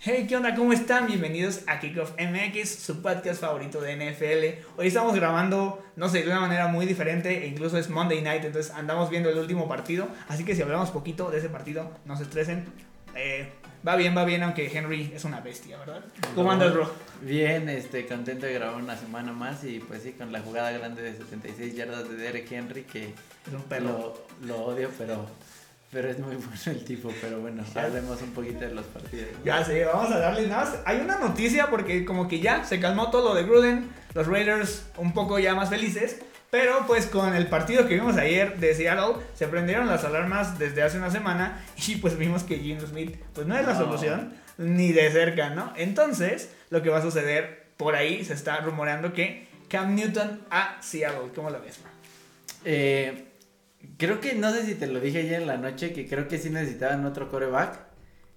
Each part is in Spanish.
Hey, ¿qué onda? ¿Cómo están? Bienvenidos a Kickoff MX, su podcast favorito de NFL. Hoy estamos grabando, no sé, de una manera muy diferente, e incluso es Monday Night, entonces andamos viendo el último partido. Así que si hablamos poquito de ese partido, no se estresen. Eh, va bien, va bien, aunque Henry es una bestia, ¿verdad? ¿Cómo andas, bro? Bien, este, contento de grabar una semana más y pues sí, con la jugada grande de 76 yardas de Derek Henry, que Es un perro. lo, lo odio, pero, pero es muy bueno el tipo. Pero bueno, Ya. hablemos un poquito de los partidos. ¿no? Ya sé, vamos a darle nada más. Hay una noticia porque como que ya se calmó todo lo de Gruden, los Raiders un poco ya más felices, pero pues con el partido que vimos ayer de Seattle se prendieron las alarmas desde hace una semana y pues vimos que Gino Smith pues no es la No. solución ni de cerca, ¿no? Entonces, lo que va a suceder por ahí se está rumoreando que Cam Newton a Seattle, ¿cómo lo ves? Eh, creo que, no sé si te lo dije ayer en la noche, que creo que sí necesitaban otro coreback.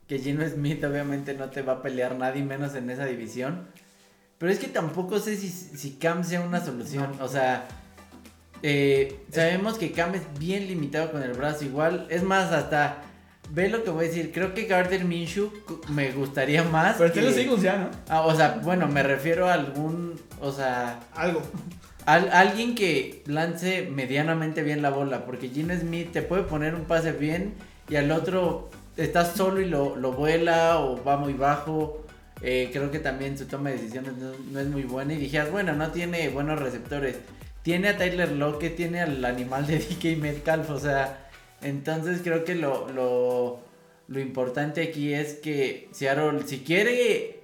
Que Gino Smith obviamente no te va a pelear nadie menos en esa división. Pero es que tampoco sé si, si Cam sea una solución. No. O sea, eh, sabemos que Cam es bien limitado con el brazo. Igual, es más, hasta ve lo que voy a decir. Creo que Gardner Minshew me gustaría más. Pero usted que- los Eagles ya, ¿no? Ah, o sea, bueno, me refiero a algún. O sea, Algo. Al- alguien que lance medianamente bien la bola, porque Gino Smith te puede poner un pase bien y al otro estás solo y lo, lo vuela o va muy bajo. Eh, creo que también su toma de decisiones no, no es muy buena y dijeras, bueno, no tiene buenos receptores. Tiene a Tyler Lockett, tiene al animal de DK Metcalf, o sea, entonces creo que lo, lo, lo importante aquí es que Seattle, si quiere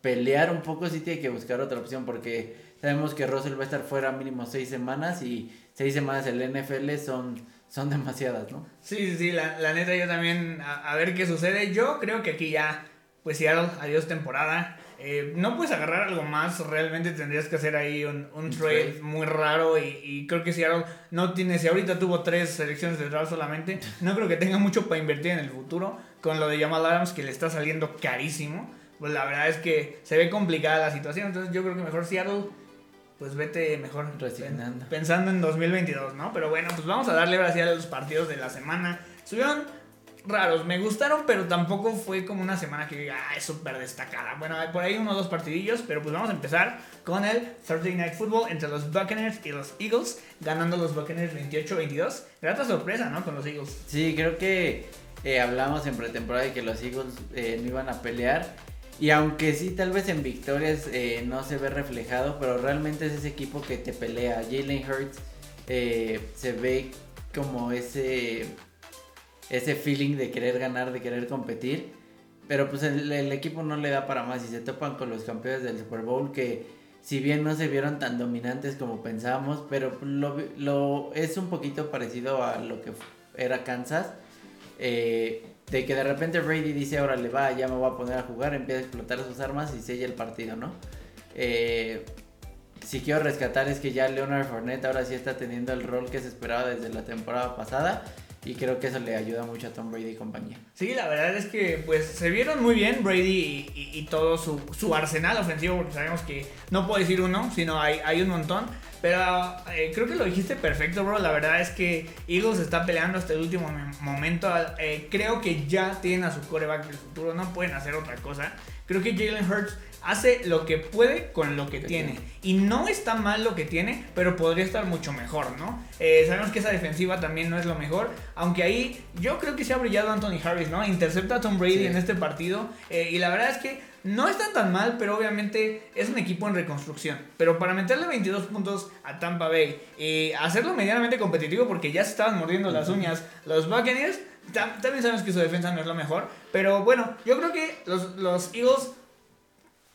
pelear un poco, sí tiene que buscar otra opción porque sabemos que Russell va a estar fuera mínimo seis semanas y seis semanas en la NFL son, son demasiadas, ¿no? Sí, sí, sí, la, la neta yo también, a, a ver qué sucede. Yo creo que aquí ya, pues Seattle, adiós temporada. Eh, no puedes agarrar algo más, realmente tendrías que hacer ahí un, un trade. muy raro y, y creo que Seattle no tiene, si ahorita tuvo tres selecciones de draft solamente, no creo que tenga mucho para invertir en el futuro con lo de Jamal Adams que le está saliendo carísimo. Pues la verdad es que se ve complicada la situación, entonces yo creo que mejor Seattle, pues vete mejor Resignando. pensando en 2022, ¿no? Pero bueno, pues vamos a darle ahora sí a los partidos de la semana. Estuvieron raros, me gustaron, pero tampoco fue como una semana que diga, ah, es súper destacada. Bueno, hay por ahí uno o dos partidillos, pero pues vamos a empezar con el Thursday Night Football entre los Buccaneers y los Eagles, ganando los Buccaneers 28-22. Grata sorpresa, ¿no? Con los Eagles. Sí, creo que eh, hablamos en pretemporada de que los Eagles eh, no iban a pelear. Y aunque sí, tal vez en victorias eh, no se ve reflejado, pero realmente es ese equipo que te pelea. Jalen Hurts eh, se ve como ese, ese feeling de querer ganar, de querer competir. Pero pues el, equipo no le da para más y se topan con los campeones del Super Bowl que si bien no se vieron tan dominantes como pensábamos, pero lo, vi- lo es un poquito parecido a lo que era Kansas. eh, de que de repente Brady dice, ahora le va, ya me voy a poner a jugar, empieza a explotar sus armas y sella el partido, ¿no? Eh, si quiero rescatar es que ya Leonard Fournette ahora sí está teniendo el rol que se esperaba desde la temporada pasada y creo que eso le ayuda mucho a Tom Brady y compañía. Sí, la verdad es que pues se vieron muy bien Brady y, y- y todo su, su arsenal ofensivo, porque sabemos que no puedo decir uno, sino hay, hay un montón. Pero eh, creo que lo dijiste perfecto, bro. La verdad es que Eagles está peleando hasta el último mom- momento. Eh, creo que ya tienen a su coreback del futuro, no pueden hacer otra cosa. Creo que Jalen Hurts hace lo que puede con lo que Que tiene. tiene. Y no está mal lo que tiene, pero podría estar mucho mejor, ¿no? Eh, sabemos que esa defensiva también no es lo mejor. Aunque ahí yo creo que se ha brillado Anthony Harris, ¿no? Intercepta a Tom Brady Sí. en este partido. eh, y la verdad es que no está tan mal, pero obviamente es un equipo en reconstrucción. Pero para meterle 22 puntos a Tampa Bay y hacerlo medianamente competitivo, porque ya se estaban mordiendo las uñas los Buccaneers, también sabemos que su defensa no es lo mejor. Pero bueno, yo creo que los, los Eagles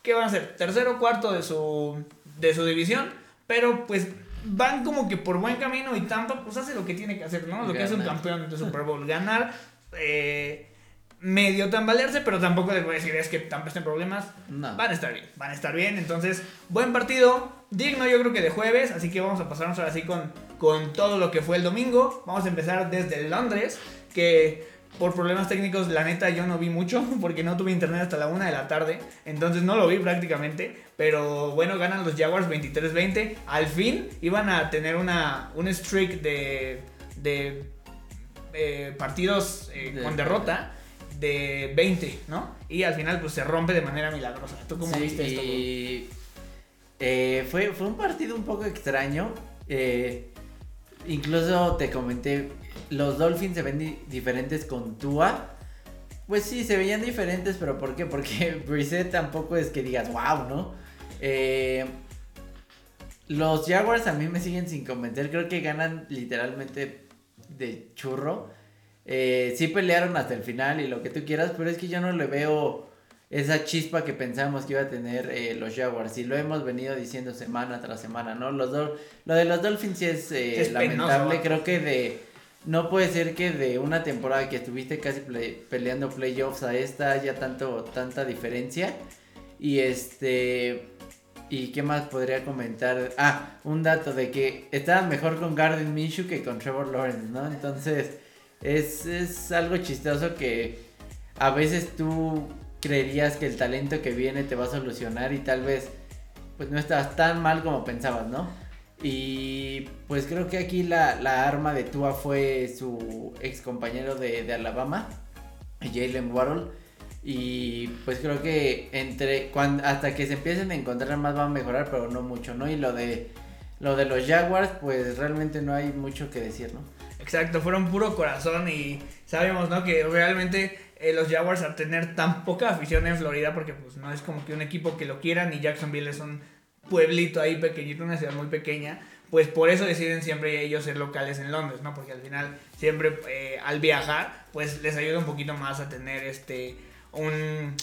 ¿qué van a hacer? Tercero, cuarto de su, de su división, pero pues van como que por buen camino y Tampa pues hace lo que tiene que hacer, ¿no? Lo que hace un campeón de Super Bowl, ganar, eh, medio tambalearse, pero tampoco les voy a decir es que Tampa está en problemas, No. van a estar bien, van a estar bien, entonces buen partido, digno yo creo que de jueves, así que vamos a pasarnos ahora sí con, con todo lo que fue el domingo, vamos a empezar desde Londres, que por problemas técnicos, la neta, yo no vi mucho porque no tuve internet hasta la una de la tarde. Entonces no lo vi prácticamente. Pero bueno, ganan los Jaguars 23-20. Al fin iban a tener una, un streak de, de eh, partidos eh, De- con derrota. de 20, ¿no? Y al final pues se rompe de manera milagrosa. ¿Tú cómo Sí, viste esto? y, eh, fue, fue un partido un poco extraño. eh, incluso te comenté, los Dolphins se ven di- diferentes con Tua. Pues sí, se veían diferentes, pero ¿por qué? Porque Brissett tampoco es que digas, wow, ¿no? Eh, los Jaguars a mí me siguen sin convencer, creo que ganan literalmente de churro. Eh, sí pelearon hasta el final y lo que tú quieras, pero es que yo no le veo esa chispa que pensamos que iba a tener eh, los Jaguars. Y lo hemos venido diciendo semana tras semana, ¿no? Los Dol- lo de los Dolphins sí es, eh, Es lamentable. Creo que de... No puede ser que de una temporada que estuviste casi play- peleando playoffs a esta haya tanto, tanta diferencia. Y este... ¿Y qué más podría comentar? Ah, un dato de que estaban mejor con Garden Minshew que con Trevor Lawrence, ¿no? Entonces, es, es algo chistoso que a veces tú creerías que el talento que viene te va a solucionar y tal vez pues no estás tan mal como pensabas, ¿no? Y pues creo que aquí la, la arma de Tua fue su ex compañero de, de Alabama, Jalen Waddle. Y pues creo que entre hasta que se empiecen a encontrar más va a mejorar, pero no mucho, ¿no? Y lo de lo de los Jaguars, pues realmente no hay mucho que decir, ¿no? Exacto, fueron puro corazón y sabíamos, ¿no? Que realmente eh, los Jaguars al tener tan poca afición en Florida, porque pues no es como que un equipo que lo quieran y Jacksonville es un pueblito ahí pequeñito, una ciudad muy pequeña, pues por eso deciden siempre ellos ser locales en Londres, ¿no? Porque al final siempre eh, al viajar, pues les ayuda un poquito más a tener este un,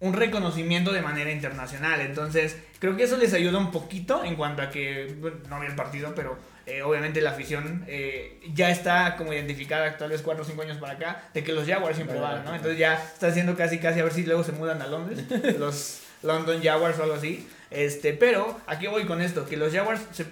un reconocimiento de manera internacional. Entonces, creo que eso les ayuda un poquito en cuanto a que, no vi el partido, pero eh, obviamente la afición eh, ya está como identificada actuales 4 o 5 años para acá, de que los Jaguars siempre van, ¿no? Entonces ya está haciendo casi casi a ver si luego se mudan a Londres, los London Jaguars o algo así. Este, pero, ¿a qué voy con esto? Que los Jaguars se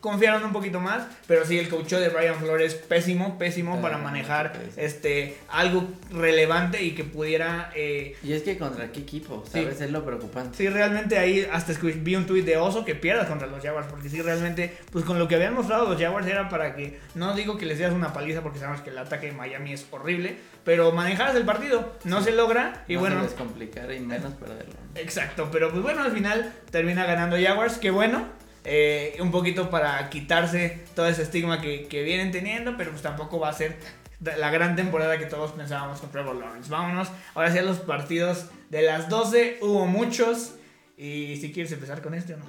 confiaron un poquito más, pero sí, el coach de Brian Flores pésimo, pésimo Ah, para manejar pésimo. este algo relevante y que pudiera eh, Y es que contra qué equipo, Sí. ¿sabes? Es lo preocupante. Sí, realmente ahí hasta vi un tuit de Oso que pierdas contra los Jaguars, porque sí, realmente, pues con lo que habían mostrado los Jaguars era para que, no digo que les dieras una paliza porque sabemos que el ataque de Miami es horrible, pero manejaras el partido, no se logra y no bueno, se les complicara y menos perderlo. exacto, pero pues bueno, al final termina ganando Jaguars, que bueno, eh, un poquito para quitarse todo ese estigma que, que vienen teniendo, pero pues tampoco va a ser la gran temporada que todos pensábamos con Trevor Lawrence. Vámonos, ahora sí a los partidos de las 12, hubo muchos, y si quieres empezar con este o no.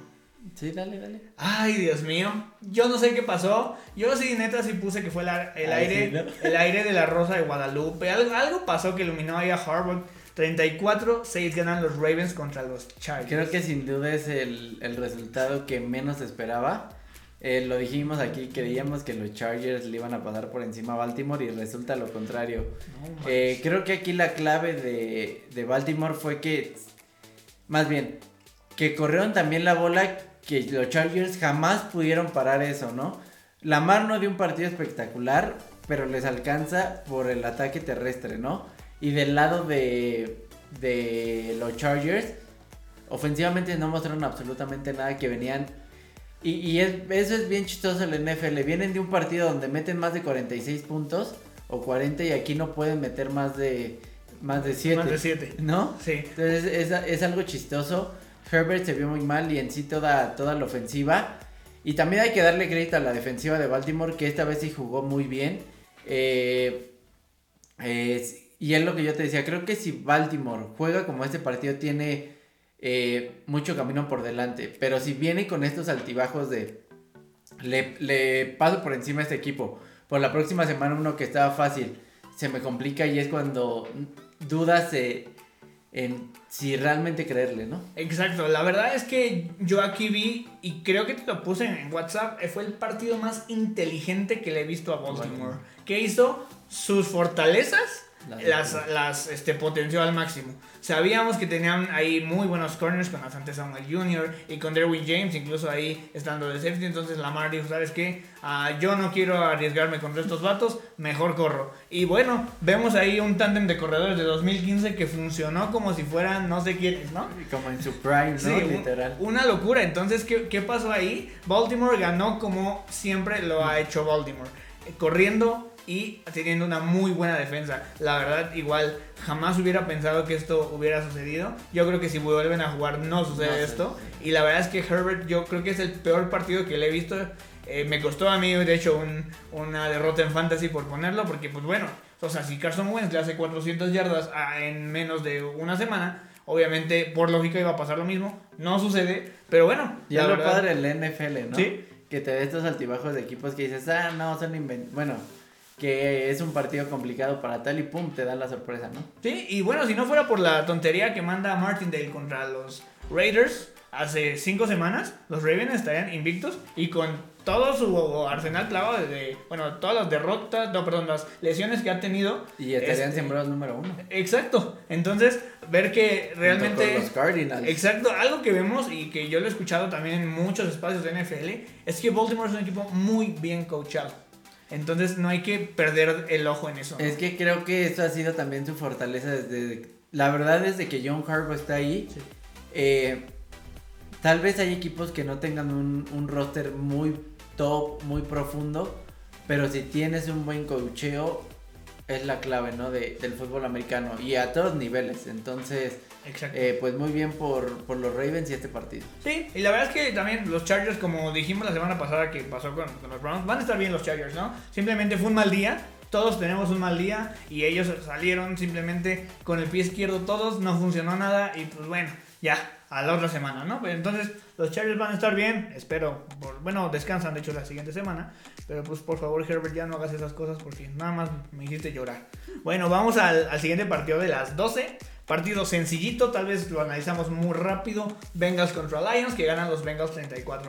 Sí, dale, dale. Ay, Dios mío. Yo no sé qué pasó. Yo sí, neta, sí puse que fue la- el, Ay, aire, sí, ¿no? el aire de la Rosa de Guadalupe. Algo, algo pasó que iluminó ahí a Harvard. 34-6 ganan los Ravens contra los Chargers. Creo que sin duda es el, el resultado que menos esperaba. Eh, lo dijimos aquí, creíamos que los Chargers le iban a pasar por encima a Baltimore y resulta lo contrario. No. Eh, creo que aquí la clave de, de Baltimore fue que, más bien, que corrieron también la bola que los Chargers jamás pudieron parar eso, ¿no? Lamar no dio un partido espectacular, pero les alcanza por el ataque terrestre, ¿no? Y del lado de, de los Chargers, ofensivamente no mostraron absolutamente nada que venían. Y, y es- eso es bien chistoso el NFL. Vienen de un partido donde meten más de 46 puntos o 40 y aquí no pueden meter más de más de 7. Más de 7. ¿No? Sí. Entonces es, es algo chistoso. Herbert se vio muy mal y en sí toda, toda la ofensiva. Y también hay que darle crédito a la defensiva de Baltimore que esta vez sí jugó muy bien. Eh, es- y es lo que yo te decía, creo que si Baltimore juega como este partido tiene eh, mucho camino por delante. Pero si viene con estos altibajos de le, le paso por encima a este equipo. Por la próxima semana uno que estaba fácil se me complica y es cuando dudas eh, en si realmente creerle, ¿no? Exacto, la verdad es que yo aquí vi, y creo que te lo puse en, WhatsApp, eh, fue el partido más inteligente que le he visto a Baltimore. Que hizo sus fortalezas, Las- las, este, potenció al máximo. Sabíamos que tenían ahí muy buenos corners con Asante Samuel Jr. y con Derwin James, incluso ahí estando de safety. Entonces Lamar dijo: ¿Sabes qué? Ah, yo no quiero arriesgarme contra estos vatos, mejor corro. Y bueno, vemos ahí un tándem de corredores de 2015 que funcionó como si fueran no sé quiénes, ¿no? Como en su prime, ¿no? Sí, un- Literal. una locura. Entonces, ¿qué, qué pasó ahí? Baltimore ganó como siempre lo ha hecho Baltimore. Eh, Corriendo y teniendo una muy buena defensa. La verdad, igual jamás hubiera pensado que esto hubiera sucedido. Yo creo que si vuelven a jugar no sucede esto. Y la verdad es que Herbert yo creo que es el peor partido que le he visto. Eh, me costó a mí, de hecho, una derrota en fantasy por ponerlo, porque pues bueno, o sea, si Carson Wentz le hace 400 yardas en menos de una semana, obviamente por lógica iba a pasar lo mismo. No sucede, pero bueno. Ya lo padre el NFL, ¿no? Sí. Que te dé estos altibajos de equipos que dices, ah, no, son invent... Bueno, que es un partido complicado para tal y pum, te da la sorpresa, ¿no? Sí, y bueno, si no fuera por la tontería que manda Martindale contra los Raiders hace cinco semanas, los Ravens estarían invictos y con todo su arsenal clavado de, bueno, todas las derrotas, no, perdón, las lesiones que ha tenido. Y estarían este, sembrados número uno. Exacto. Entonces, ver que realmente... los Cardinals. Exacto. Algo que vemos y que yo lo he escuchado también en muchos espacios de NFL, es que Baltimore es un equipo muy bien coachado. Entonces no hay que perder el ojo en eso. Es que creo que esto ha sido también su fortaleza desde... La verdad desde que John Harbaugh está ahí, eh, tal vez hay equipos que no tengan un, un roster muy top, muy profundo, pero si tienes un buen cocheo, es la clave, ¿no? De, del fútbol americano y a todos niveles. Entonces, eh, pues muy bien por, por, los Ravens y este partido. Sí, y la verdad es que también los Chargers, como dijimos la semana pasada que pasó con, con, los Browns, van a estar bien los Chargers, ¿no? Simplemente fue un mal día. Todos tenemos un mal día y ellos salieron simplemente con el pie izquierdo todos, no funcionó nada y pues bueno, ya, a la otra semana, ¿no? Pues entonces los Chargers van a estar bien, espero. bueno, descansan de hecho la siguiente semana, pero pues por favor Herbert ya no hagas esas cosas porque nada más me hiciste llorar. Bueno, vamos al, siguiente partido de las 12. Partido sencillito, tal vez lo analizamos muy rápido. Bengals contra Lions, que ganan los Bengals 34-11.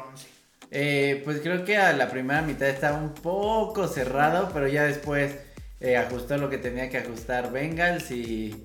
Eh, pues creo que a la primera mitad estaba un poco cerrado, pero ya después eh, ajustó lo que tenía que ajustar Bengals y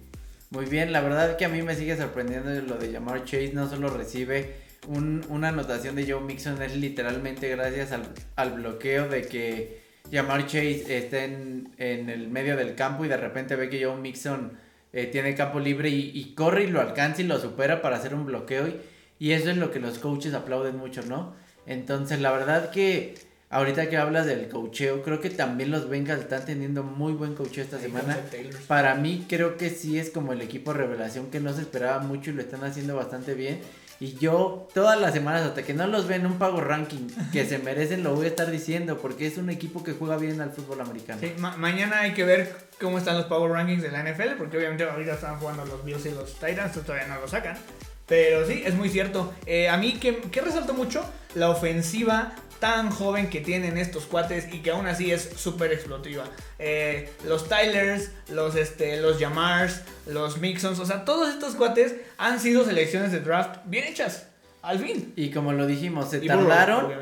muy bien, la verdad que a mí me sigue sorprendiendo lo de llamar Chase, no solo recibe una anotación de Joe Mixon, es literalmente gracias al, bloqueo de que llamar Chase esté en, el medio del campo y de repente ve que Joe Mixon eh, tiene campo libre y, corre y lo alcanza y lo supera para hacer un bloqueo y, y eso es lo que los coaches aplauden mucho, ¿no? Entonces la verdad que Ahorita que hablas del cocheo, creo que también los Bengals están teniendo muy buen cocheo esta semana. Para mí creo que sí es como el equipo revelación que no se esperaba mucho y lo están haciendo bastante bien. Y yo todas las semanas hasta que no los ven en un pago ranking que se merecen lo voy a estar diciendo porque es un equipo que juega bien al fútbol americano. Sí, mañana hay que ver cómo están los power rankings de la NFL porque obviamente ahorita están jugando los Bills y los Titans, todavía no lo sacan. Pero sí, es muy cierto. Eh, a mí que, que resaltó mucho la ofensiva tan joven que tienen estos cuates y que aún así es súper explotiva. Eh, los Tylers, los, este, los Yamars, los Mixons, o sea, todos estos cuates han sido selecciones de draft bien hechas, al fin. Y como lo dijimos, se tardaron,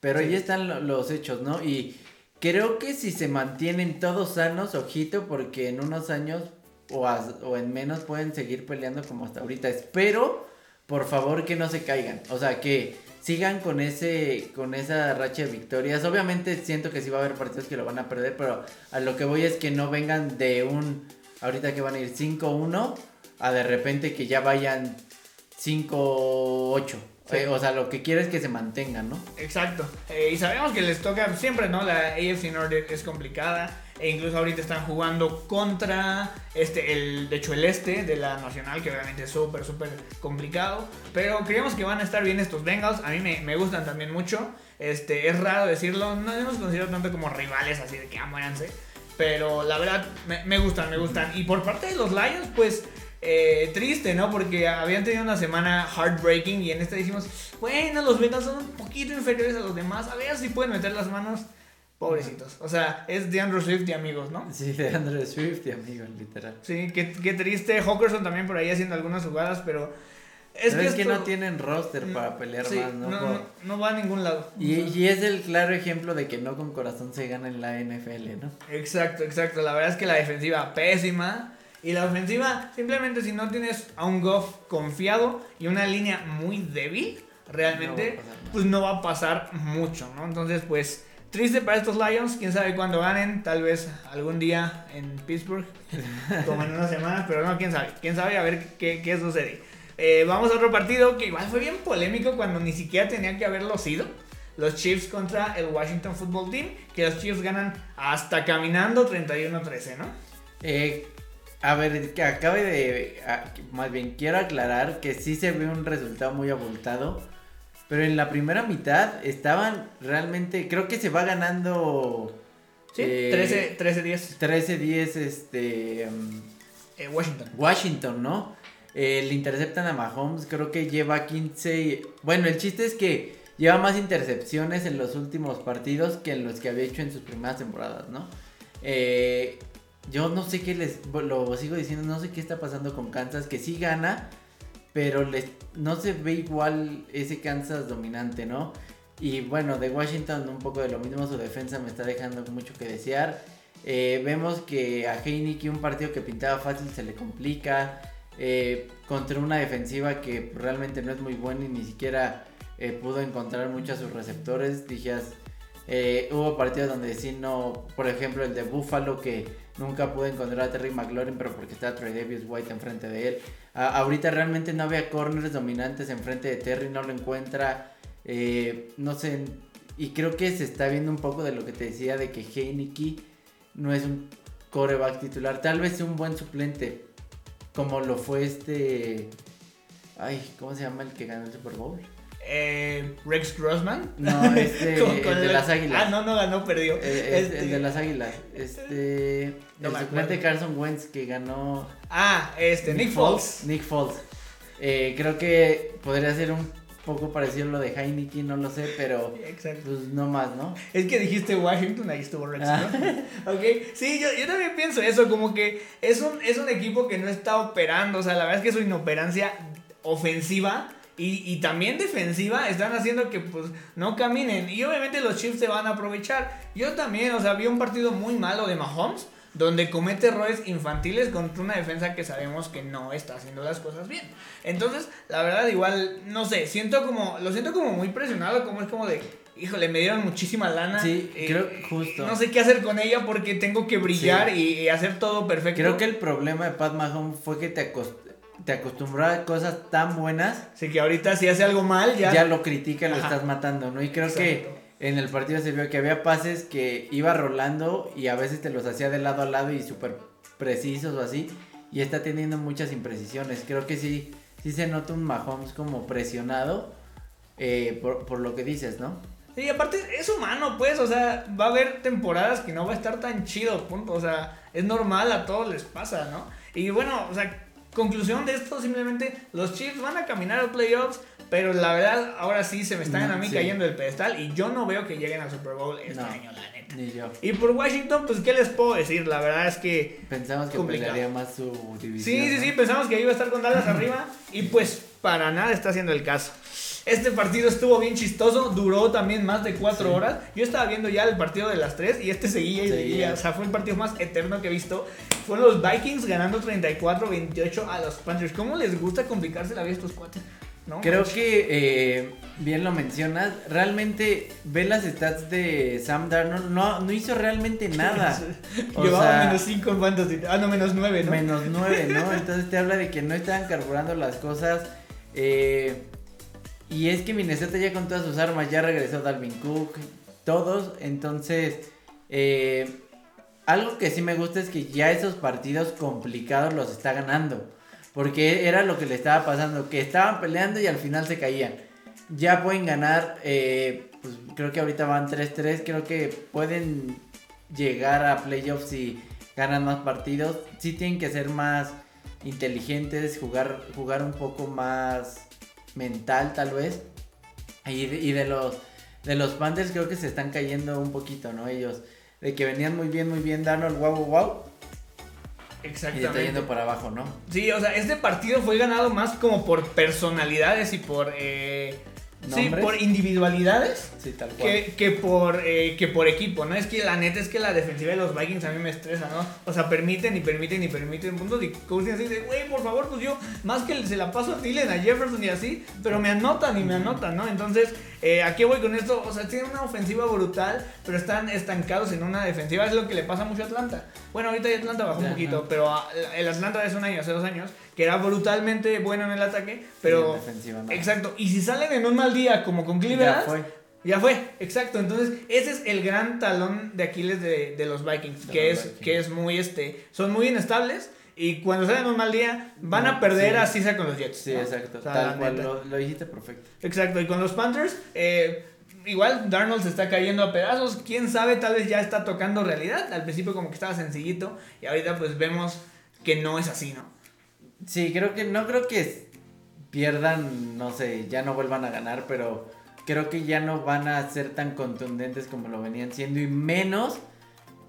pero ahí están los hechos, ¿no? Y creo que si se mantienen todos sanos, ojito, porque en unos años o, o en menos pueden seguir peleando como hasta ahorita. Espero, por favor, que no se caigan. O sea, que sigan con ese con esa racha de victorias. Obviamente siento que sí va a haber partidos que lo van a perder, pero a lo que voy es que no vengan de un ahorita que van a ir 5-1 a de repente que ya vayan 5-8. Eh, o sea, lo que quiero es que se mantengan, ¿no? Exacto. Eh, y sabemos que les toca siempre, ¿no? La AFC Nordic es complicada. E incluso ahorita están jugando contra este, el, de hecho, el este de la Nacional, que obviamente es súper, súper complicado. Pero creemos que van a estar bien estos Bengals. A mí me, me, gustan también mucho. Este, es raro decirlo, no hemos considerado tanto como rivales, así de que amuéranse. Pero la verdad, me, me gustan, me gustan. Y por parte de los Lions, pues eh, triste, ¿no? Porque habían tenido una semana heartbreaking y en esta dijimos, bueno, los Bengals son un poquito inferiores a los demás, a ver si pueden meter las manos. Pobrecitos. O sea, es de Andrew Swift y amigos, ¿no? Sí, de Andrew Swift y amigos, literal. Sí, qué, qué triste. Hawkerson también por ahí haciendo algunas jugadas, pero... Es que, es que no tienen roster para pelear más, ¿no? No, no, va a ningún lado. Y, y, es el claro ejemplo de que no con corazón se gana en la NFL, ¿no? Exacto, exacto. La verdad es que la defensiva pésima. Y la ofensiva, simplemente si no tienes a un Goff confiado y una línea muy débil, realmente, pues no va a pasar mucho, ¿no? Entonces, pues Triste para estos Lions, quién sabe cuándo ganen, tal vez algún día en Pittsburgh, como en unas semanas, pero no, quién sabe, quién sabe a ver qué, qué sucede. Eh, vamos a otro partido que igual fue bien polémico cuando ni siquiera tenía que haberlo sido. los Chiefs contra el Washington Football Team, que los Chiefs ganan hasta caminando 31-13, ¿no? Eh, a ver, que acabe de. más bien, quiero aclarar que sí se ve un resultado muy abultado. Pero en la primera mitad estaban realmente. Creo que se va ganando. Sí, 13-10. 13-10, este. Eh, Washington. Washington, ¿no? Eh, le interceptan a Mahomes, creo que lleva 15. Bueno, el chiste es que lleva más intercepciones en los últimos partidos que en los que había hecho en sus primeras temporadas, ¿no? Eh, yo no sé qué les. Lo sigo diciendo, no sé qué está pasando con Kansas, que sí gana, pero les, no se ve igual ese Kansas dominante, ¿no? Y bueno, de Washington un poco de lo mismo, su defensa me está dejando mucho que desear. Eh, vemos que a Heineken un partido que pintaba fácil se le complica. Eh, contra una defensiva que realmente no es muy buena y ni siquiera eh, pudo encontrar muchos sus receptores. Dijías, hubo partidos donde sí no, por ejemplo el de Buffalo que nunca pudo encontrar a Terry McLaurin, pero porque está Trey Davis White enfrente de él. ahorita realmente no había corners dominantes enfrente de Terry, no lo encuentra. no sé, y creo que se está viendo un poco de lo que te decía de que Heineke no es un coreback titular, tal vez un buen suplente, como lo fue este... Ay, ¿cómo se llama el que ganó el Super Bowl? Eh, Rex Grossman. No, este, el de las Águilas. Ah, no, no ganó, perdió. Eh, este... El de las Águilas. Este, el suplente Carson Wentz que ganó. Ah, este, Nick, Foles. Nick Foles. Eh, creo que podría ser un poco parecido a lo de Heineken, no lo sé, pero Exacto. pues no más, ¿no? Es que dijiste Washington, ahí estuvo Rex, ah. ok, sí, yo, yo, también pienso eso, como que es un, es un equipo que no está operando, o sea, la verdad es que su inoperancia ofensiva y, y, también defensiva están haciendo que pues no caminen. Y obviamente los Chiefs se van a aprovechar. Yo también, o sea, vi un partido muy malo de Mahomes donde comete errores infantiles contra una defensa que sabemos que no está haciendo las cosas bien. Entonces, la verdad, igual, no sé, siento como, lo siento como muy presionado, como es como de, híjole, me dieron muchísima lana. Sí, eh, creo justo. No sé qué hacer con ella porque tengo que brillar y, hacer todo perfecto. Creo que el problema de Pat Mahomes fue que te, te acostumbró a cosas tan buenas. Sí, que ahorita si hace algo mal ya. Ya lo critica, lo estás matando, ¿no? Y creo que en el partido se vio que había pases que iba rolando y a veces te los hacía de lado a lado y súper precisos o así. Y está teniendo muchas imprecisiones. Creo que sí, sí se nota un Mahomes como presionado eh, por, lo que dices, ¿no? Sí, aparte es humano, pues, o sea, va a haber temporadas que no va a estar tan chido, punto. O sea, es normal, a todos les pasa, ¿no? Y bueno, o sea, conclusión de esto, simplemente los Chiefs van a caminar a playoffs pero la verdad, ahora sí se me están a mí cayendo el pedestal y yo no veo que lleguen al Super Bowl este año, la neta. Ni yo. Y por Washington, pues, ¿qué les puedo decir? La verdad es que. Pensamos que pelearía más su división. Sí, sí, sí, pensamos que iba a estar con Dallas arriba y pues para nada está haciendo el caso. Este partido estuvo bien chistoso, duró también más de cuatro horas. Yo estaba viendo ya el partido de las tres y este seguía y seguía. O sea, fue el partido más eterno que he visto. Fueron los Vikings ganando 34-28 a los Panthers. ¿Cómo les gusta complicarse la vida a estos cuates? Creo que, eh, bien lo mencionas, realmente ve las stats de Sam Darnold, no, no hizo realmente nada. Llevaba menos 5 en fantasy, ah, no, menos 9, ¿no? Menos 9, ¿no? Entonces te habla de que no estaban carburando las cosas. Eh, y es que Minnesota ya con todas sus armas, ya regresó Dalvin Cook, todos, entonces... Eh, algo que sí me gusta es que ya esos partidos complicados los está ganando. Porque era lo que le estaba pasando, que estaban peleando y al final se caían. Ya pueden ganar, eh, pues creo que ahorita van 3-3, creo que pueden llegar a playoffs si ganan más partidos. Sí tienen que ser más inteligentes, jugar, jugar un poco más mental tal vez. Y de, y de los de los Panthers creo que se están cayendo un poquito, ¿no? Ellos, de que venían muy bien, muy bien, Darnold, wow, wow, wow. Exactamente. Y está yendo para abajo, ¿no? Sí, o sea, este partido fue ganado más como por personalidades y por eh, Sí, por individualidades. Sí, tal cual. Que, que por, eh, que por equipo, ¿no? Es que la neta es que la defensiva de los Vikings a mí me estresa, ¿no? O sea, permiten y permiten y permiten puntos y así de, güey, por favor, pues yo más que se la paso a Tillen, a Jefferson y así, pero me anotan y me anotan, ¿no? Entonces, eh, ¿a qué voy con esto? O sea, tienen una ofensiva brutal, pero están estancados en una defensiva. Es lo que le pasa mucho a Atlanta. Bueno, ahorita ya Atlanta bajó un poquito, pero el Atlanta de hace un año, hace dos años, que era brutalmente bueno en el ataque, pero... Exacto. Y si salen en un mal día como con Cleveland, Ya fue, exacto. Entonces, ese es el gran talón de Aquiles de, de los Vikings, De que los es, Vikings. que es muy, este, son muy inestables y cuando salen un mal día van a No, perder sí. así sea con los Jets. Sí, ¿no? exacto. O sea, la Tal cual, neta. lo, lo dijiste perfecto. Exacto, y con los Panthers, eh, igual Darnold se está cayendo a pedazos, quién sabe, tal vez ya está tocando realidad, al principio como que estaba sencillito y ahorita pues vemos que no es así, ¿no? Sí, creo que no creo que pierdan, no sé, ya no vuelvan a ganar, pero creo que ya no van a ser tan contundentes como lo venían siendo y menos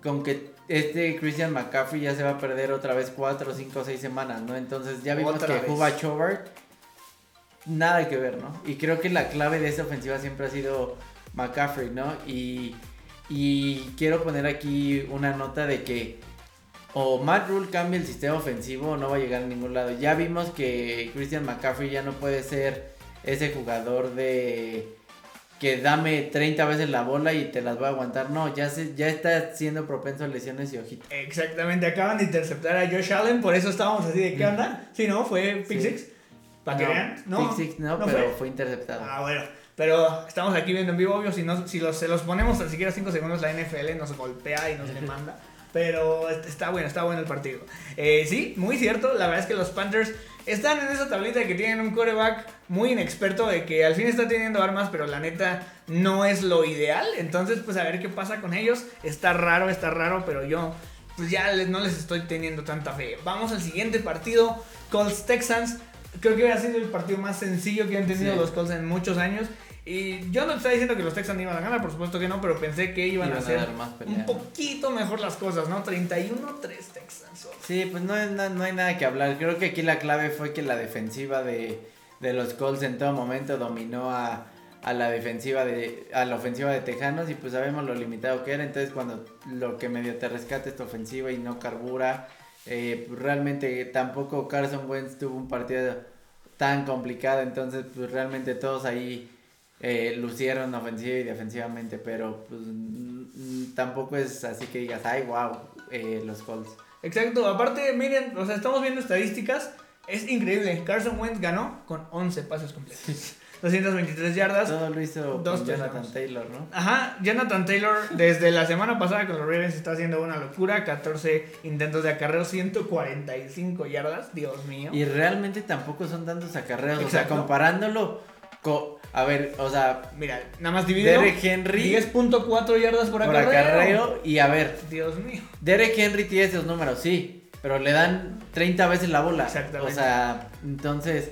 con que este Christian McCaffrey ya se va a perder otra vez 4, 5, 6 semanas, ¿no? Entonces ya vimos Otra que. Juba Chobart nada que ver, ¿no? Y creo que la clave de esta ofensiva siempre ha sido McCaffrey, ¿no? Y, y quiero poner aquí una nota de que o Matt Rule cambia el sistema ofensivo o no va a llegar a ningún lado. Ya vimos que Christian McCaffrey ya no puede ser ese jugador de que dame 30 veces la bola y te las voy a aguantar. No, ya se, ya está siendo propenso a lesiones y ojitos. Exactamente, acaban de interceptar a Josh Allen, por eso estábamos así de qué onda. Sí, ¿no? Fue pick Sí. six. Para que No, vean. No, Pick six no, ¿no pero fue? fue, interceptado. Ah, bueno. Pero estamos aquí viendo en vivo, obvio, si, no, si los, se los ponemos tan siquiera 5 segundos, la NFL nos golpea y nos demanda. Pero est- está bueno, está bueno el partido. Eh, sí, muy cierto. La verdad es que los Panthers están en esa tablita de que tienen un coreback muy inexperto, de que al fin está teniendo armas, pero la neta no es lo ideal. Entonces, pues a ver qué pasa con ellos. Está raro, está raro, pero yo pues ya les- no les estoy teniendo tanta fe. Vamos al siguiente partido, Colts Texans. Creo que ha sido el partido más sencillo que han tenido Sí. los Colts en muchos años. Y yo no estaba diciendo que los Texans iban a ganar, por supuesto que no, pero pensé que iban, Iban a hacer más un ¿no? poquito mejor las cosas, ¿no? 31-3 Texans. Sí, pues no, hay na- no hay nada que hablar. Creo que aquí la clave fue que la defensiva de, de los Colts en todo momento dominó a, a la defensiva de a la ofensiva de Tejanos y pues sabemos lo limitado que era. Entonces cuando lo que medio te rescata esta ofensiva y no carbura, eh, pues, realmente tampoco Carson Wentz tuvo un partido tan complicado. Entonces pues realmente todos ahí eh, lucieron ofensiva y defensivamente, pero pues tampoco es así que digas, ay, wow, los Colts. Exacto, aparte, miren, o sea, estamos viendo estadísticas. Es increíble. Carson Wentz ganó con 11 pases completos. 223 yardas. Todo lo hizo Dos Jonathan. Taylor, ¿no? Ajá, Jonathan Taylor desde la semana pasada con los Ravens está haciendo una locura. 14 intentos de acarreo, 145 yardas. Dios mío. Y realmente tampoco son tantos acarreos. O sea, comparándolo A ver, o sea, Mira, nada más dividido. Derek Henry 10.4 yardas por, por acarreo. acarreo. Y a ver, Dios mío. Derek Henry tiene esos números, sí. Pero le dan 30 veces la bola. Exactamente. O sea, entonces.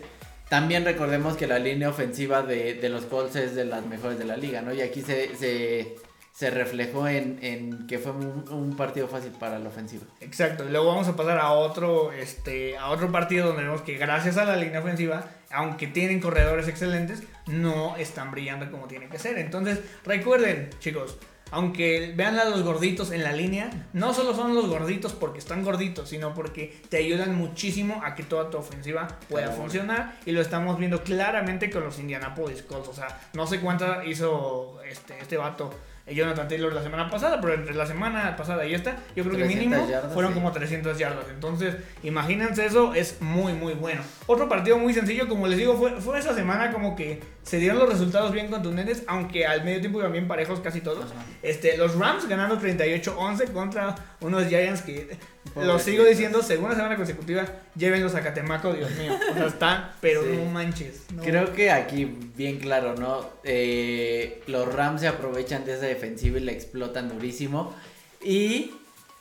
También recordemos que la línea ofensiva de, de los Colts es de las mejores de la liga, ¿no? Y aquí se, se, se reflejó en, en que fue un, un partido fácil para la ofensiva. Exacto, y luego vamos a pasar a otro, este, a otro partido donde vemos que gracias a la línea ofensiva, aunque tienen corredores excelentes, no están brillando como tienen que ser. Entonces, recuerden, chicos, aunque vean a los gorditos en la línea, no solo son los gorditos porque están gorditos, sino porque te ayudan muchísimo a que toda tu ofensiva pueda Claro. funcionar. Y lo estamos viendo claramente con los Indianapolis Colts. O sea, no sé cuánta hizo este, este vato. Eh, Jonathan Taylor la semana pasada, pero entre la semana pasada y esta, yo creo que 300 mínimo yardas, fueron sí. como 300 yardas. Entonces, imagínense eso, es muy, muy bueno. Otro partido muy sencillo, como les digo, fue, fue esa semana como que se dieron los resultados bien contundentes, aunque al medio tiempo iban bien parejos casi todos. Ajá. Este, los Rams ganando 38-11 contra unos Giants que, lo Pobrecitos. sigo diciendo, segunda semana consecutiva, llévenlos a Catemaco, Dios mío. O sea, están, pero Sí. no manches. no. Creo que aquí, bien claro, ¿no? Eh, los Rams se aprovechan de esa defensiva y la explotan durísimo. Y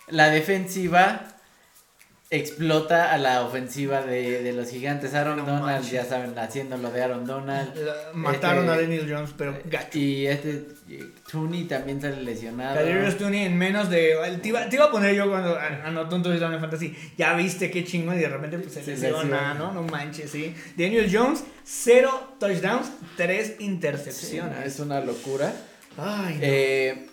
la defensiva explota a la ofensiva de, de los gigantes. Aaron No Donald, ya saben, haciendo lo de Aaron Donald. La- mataron Este- a Daniel Jones, pero gacho. Y este eh, Tooney también sale lesionado. Kadarius Toney en menos de. Te iba, te iba a poner yo cuando an- anotó un touchdown en fantasy. Ya viste qué chingón y de repente pues se Se lesiona. ¿no? No manches, sí. Daniel Jones, cero touchdowns, tres Sí, intercepciones. es una locura. Ay, no. Eh,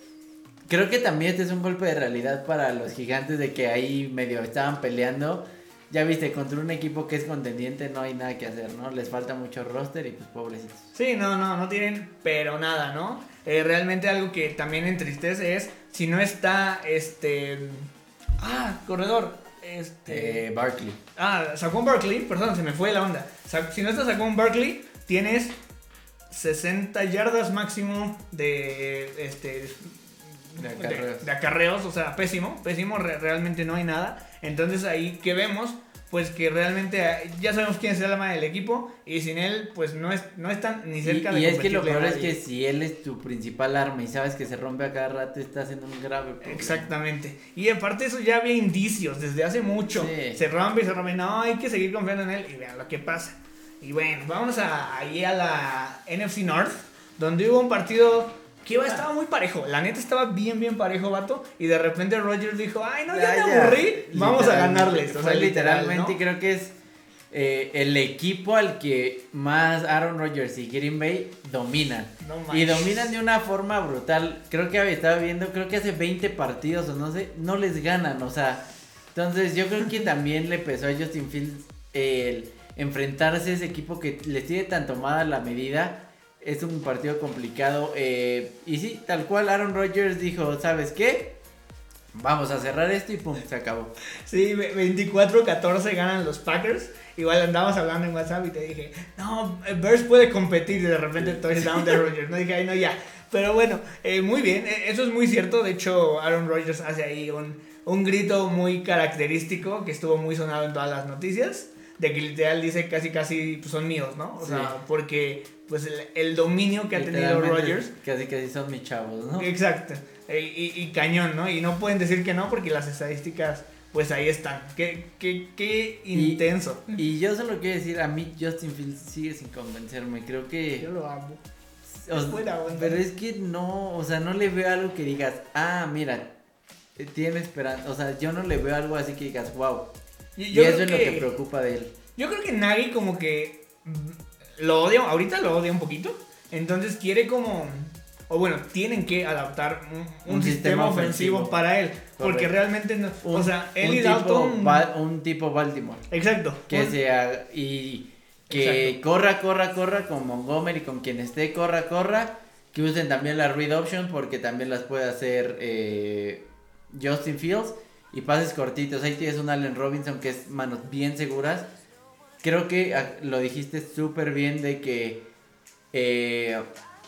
creo que también este es un golpe de realidad para los gigantes de que ahí medio estaban peleando. Ya viste, contra un equipo que es contendiente no hay nada que hacer, ¿no? Les falta mucho roster y pues pobrecitos. Sí, no, no, no tienen pero nada, ¿no? Eh, realmente algo que también entristece es si no está este. Ah, corredor. Este. Eh, Barkley. Ah, Saquon Barkley, perdón, se me fue la onda. Si no está Saquon Barkley, tienes 60 yardas máximo de este De acarreos. de, de acarreos, o sea, pésimo, pésimo, re- realmente no hay nada. Entonces ahí que vemos, pues que realmente eh, ya sabemos quién es el alma del equipo y sin él, pues no es no están ni Y, cerca de y es que lo peor es que si él es tu principal arma y sabes que se rompe a cada rato, estás en un grave problema. Exactamente. Y aparte eso ya había indicios desde hace mucho. Sí. Se rompe y se rompe. No, hay que seguir confiando en él y vean lo que pasa. Y bueno, vamos a, ahí a la NFC North, donde hubo un partido que iba, estaba muy parejo. La neta estaba bien, bien parejo, vato. Y de repente Rogers dijo, ay, no, ya, Ya, te aburrí. Vamos a ganarles. O sea, literalmente, creo que es eh, el equipo al que más Aaron Rodgers y Green Bay dominan. ¿no? Y dominan de una forma brutal. Creo que estaba viendo, creo que hace 20 partidos o no sé, no les ganan. O sea, entonces yo creo que también le pesó a Justin Fields el enfrentarse a ese equipo que les tiene tan tomada la medida. Es un partido complicado. eh, y sí, tal cual Aaron Rodgers dijo, ¿sabes qué? Vamos a cerrar esto y pum, se acabó. Sí, ve- 24-14 ganan los Packers. Igual andabas hablando en WhatsApp y te dije, no, eh, Bears puede competir y de repente touchdown de Rodgers. No dije, ay, no, ya. Pero bueno, eh, muy bien, eso es muy cierto. De hecho, Aaron Rodgers hace ahí un, un grito muy característico que estuvo muy sonado en todas las noticias. De que literal dice casi, casi pues, son míos, ¿no? O Sí. sea, porque pues el, el dominio que ha tenido Rodgers Casi casi son mis chavos, ¿no? Exacto. E- Y, y cañón, ¿no? Y no pueden decir que no porque las estadísticas, pues ahí están. Qué, qué, qué intenso. Y yo solo quiero decir, a mí Justin Fields sigue sin convencerme. Creo que... Yo lo amo. o- buena onda. pero es que no, o sea, no le veo algo que digas, ah, mira, eh, tiene esperanza. O sea, yo no le veo algo así que digas, wow. Y eso es lo que preocupa de él. Yo creo que Nagy como que lo odia, ahorita lo odia un poquito. Entonces quiere como... O bueno, tienen que adaptar un, un Un sistema, sistema ofensivo, ofensivo. para él. Porque realmente no... o sea, él y tipo Dalton... Un tipo Baltimore. Exacto. Que sea y que Exacto. corra, corra, corra con Montgomery, con quien esté, corra, corra. Que usen también la read option porque también las puede hacer eh, Justin Fields. Y pases cortitos. Ahí tienes un Allen Robinson que es manos bien seguras. Creo que ah, lo dijiste súper bien de que eh,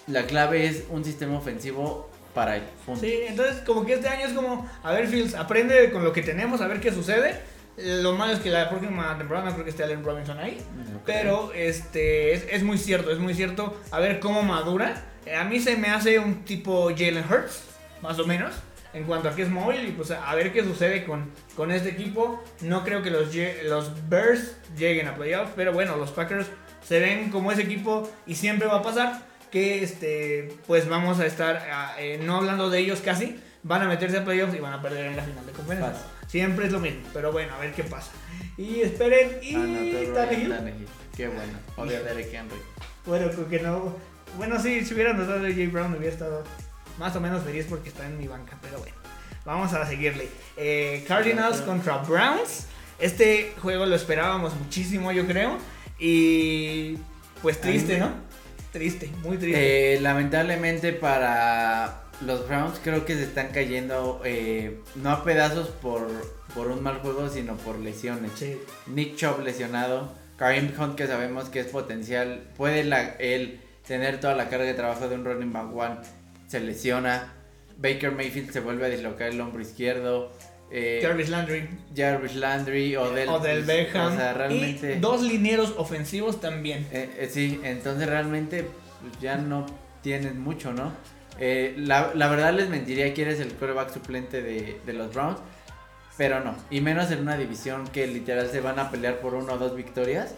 la clave es un sistema ofensivo para él. punto. Sí, entonces como que este año es como, a ver Fields, aprende con lo que tenemos, a ver qué sucede. Lo malo es que la próxima temporada no creo que esté Allen Robinson ahí. No creo. Pero este es, es muy cierto, es muy cierto. A ver cómo madura. A mí se me hace un tipo Jalen Hurts, más o menos. En cuanto a que es móvil y pues a ver qué sucede con, con este equipo. No creo que los, los Bears lleguen a playoffs. Pero bueno, los Packers se ven como ese equipo y siempre va a pasar. Que este pues vamos a estar ah, eh, no hablando de ellos casi. Van a meterse a playoffs y van a perder en la final de conferencia. Siempre es lo mismo. Pero bueno, a ver qué pasa. Y esperen. Y Tannehill. Tannehill. Qué bueno. Odio a Derek Henry. Bueno, que no. Bueno, sí, si hubiera notado a Jay Brown hubiera estado más o menos feliz porque está en mi banca, pero bueno. Vamos a seguirle. Eh, Cardinals contra Browns. Este juego lo esperábamos muchísimo, yo creo. Y pues triste, ¿no? Triste, muy triste. Eh, lamentablemente para los Browns creo que se están cayendo eh, no a pedazos por, por un mal juego, sino por lesiones. Sí. Nick Chubb lesionado, Kareem Hunt que sabemos que es potencial, puede la- él tener toda la carga de trabajo de un running back one, se lesiona. Baker Mayfield se vuelve a dislocar el hombro izquierdo. Eh, Jarvis Landry, Jarvis Landry, Odell, Odell pues, Beckham. O sea, realmente. Y dos linieros ofensivos también. Eh, eh, sí, entonces realmente pues, ya no tienes mucho, ¿no? La, la verdad les mentiría que eres el quarterback suplente de, de los Browns, pero no. Y menos en una división que literal se van a pelear por una o dos victorias,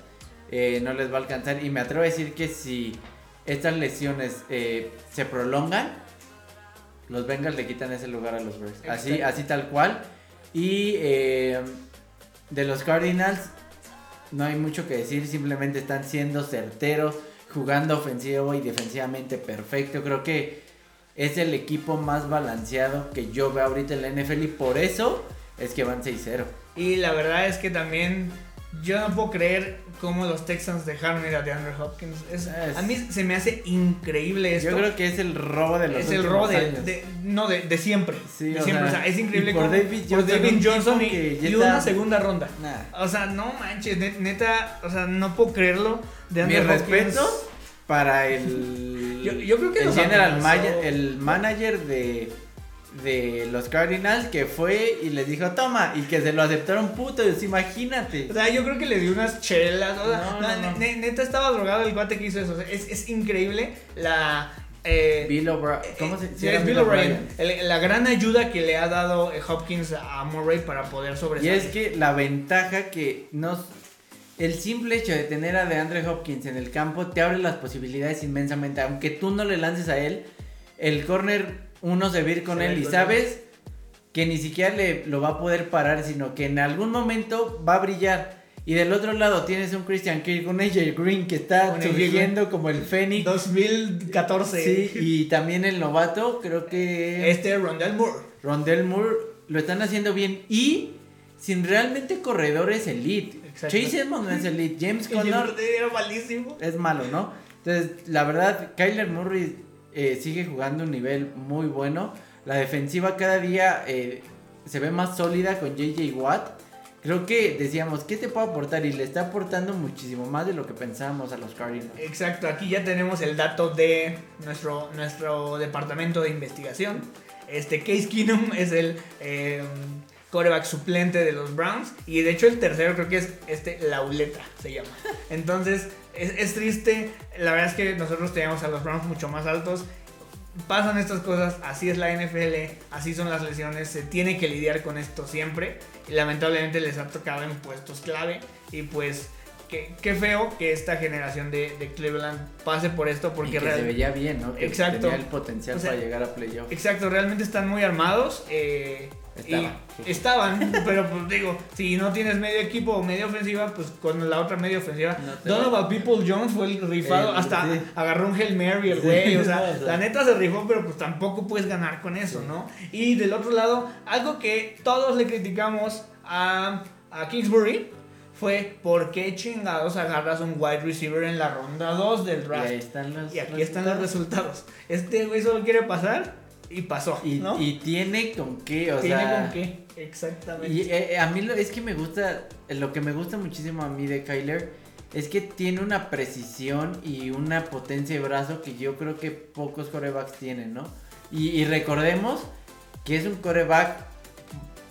no les va a alcanzar. Y me atrevo a decir que si estas lesiones eh, se prolongan, los Bengals le quitan ese lugar a los Bears. Así, así tal cual. Y eh, de los Cardinals, no hay mucho que decir, simplemente están siendo certeros, jugando ofensivo y defensivamente perfecto. Creo que es el equipo más balanceado que yo veo ahorita en la NFL y por eso es que van 6-0. Y la verdad es que también yo no puedo creer cómo los Texans dejaron ir a DeAndre Hopkins. Es- Es- a mí se me hace increíble esto. Yo creo que es el robo de los es el robo de, no de, de siempre. Sí, de o siempre. sea, o sea, es increíble por cómo- David por Johnson, David Johnson y, y está- una segunda ronda. Nah. O sea, no manches, net- neta, o sea, no puedo creerlo. De Mis Hopkins. respetos para el. Yo, yo creo que el general maya- el manager de, de los Cardinals que fue y les dijo, toma, y que se lo aceptaron putos, imagínate. O sea, yo creo que le dio unas chelas. O sea, No, no, no, no. ne- neta estaba drogado el cuate que hizo eso. O sea, es, es increíble la. eh, Bill O'Brien. ¿Cómo se eh, es Bill O'Brien. La gran ayuda que le ha dado eh, Hopkins a Murray para poder Y sobresalir. es que la ventaja que nos... El simple hecho de tener a DeAndre Hopkins en el campo te abre las posibilidades inmensamente. Aunque tú no le lances a él, el corner uno se va a ir con Se él y sabes que ni siquiera le, lo va a poder parar, sino que en algún momento va a brillar. Y del otro lado tienes un Christian Kirk, un AJ Green que está surgiendo como el Fénix. 2014. Sí, y también el novato, creo que... Este Rondell Moore. Rondell Moore lo están haciendo bien y sin realmente corredores elite. Exacto. Chase Edmonds no es elite, James Conner Era malísimo. es malo, ¿no? Entonces, la verdad, Kyler Murray eh, sigue jugando un nivel muy bueno. La defensiva cada día eh, se ve más sólida con JJ Watt. Creo que decíamos, ¿qué te puede aportar? Y le está aportando muchísimo más de lo que pensábamos a los Cardinals. Exacto, aquí ya tenemos el dato de nuestro, nuestro departamento de investigación. Este Case Keenum es el eh, coreback suplente de los Browns. Y de hecho el tercero creo que es este Lauleta, se llama. Entonces es, es triste. La verdad es que nosotros teníamos a los Browns mucho más altos. Pasan estas cosas, así es la NFL, así son las lesiones, se tiene que lidiar con esto siempre. Y lamentablemente les ha tocado en puestos clave. Y pues qué, qué feo que esta generación de, de Cleveland pase por esto Y porque que se realmente... veía bien, ¿no? Que Exacto. tenía el potencial O sea, para llegar a playoff. Exacto, realmente están muy armados. eh, Estaban. y estaban, pero pues digo, si no tienes medio equipo o media ofensiva, pues con la otra media ofensiva. No Donovan va. People Jones fue el rifado, El- hasta sí. agarró un Hail Mary el Sí, güey. o sea, no, la neta se rifó, pero pues tampoco puedes ganar con eso, ¿no? Y del otro lado, algo que todos le criticamos a, a Kingsbury fue por qué chingados agarras un wide receiver en la ronda 2 del Y draft. ahí están los Y aquí están los resultados. Este güey solo quiere pasar y pasó. Y, ¿no? y tiene con qué, o Tiene sea. con qué. Exactamente. Y eh, a mí lo, es que me gusta, lo que me gusta muchísimo a mí de Kyler es que tiene una precisión y una potencia de brazo que yo creo que pocos corebacks tienen, ¿no? Y, y recordemos que es un coreback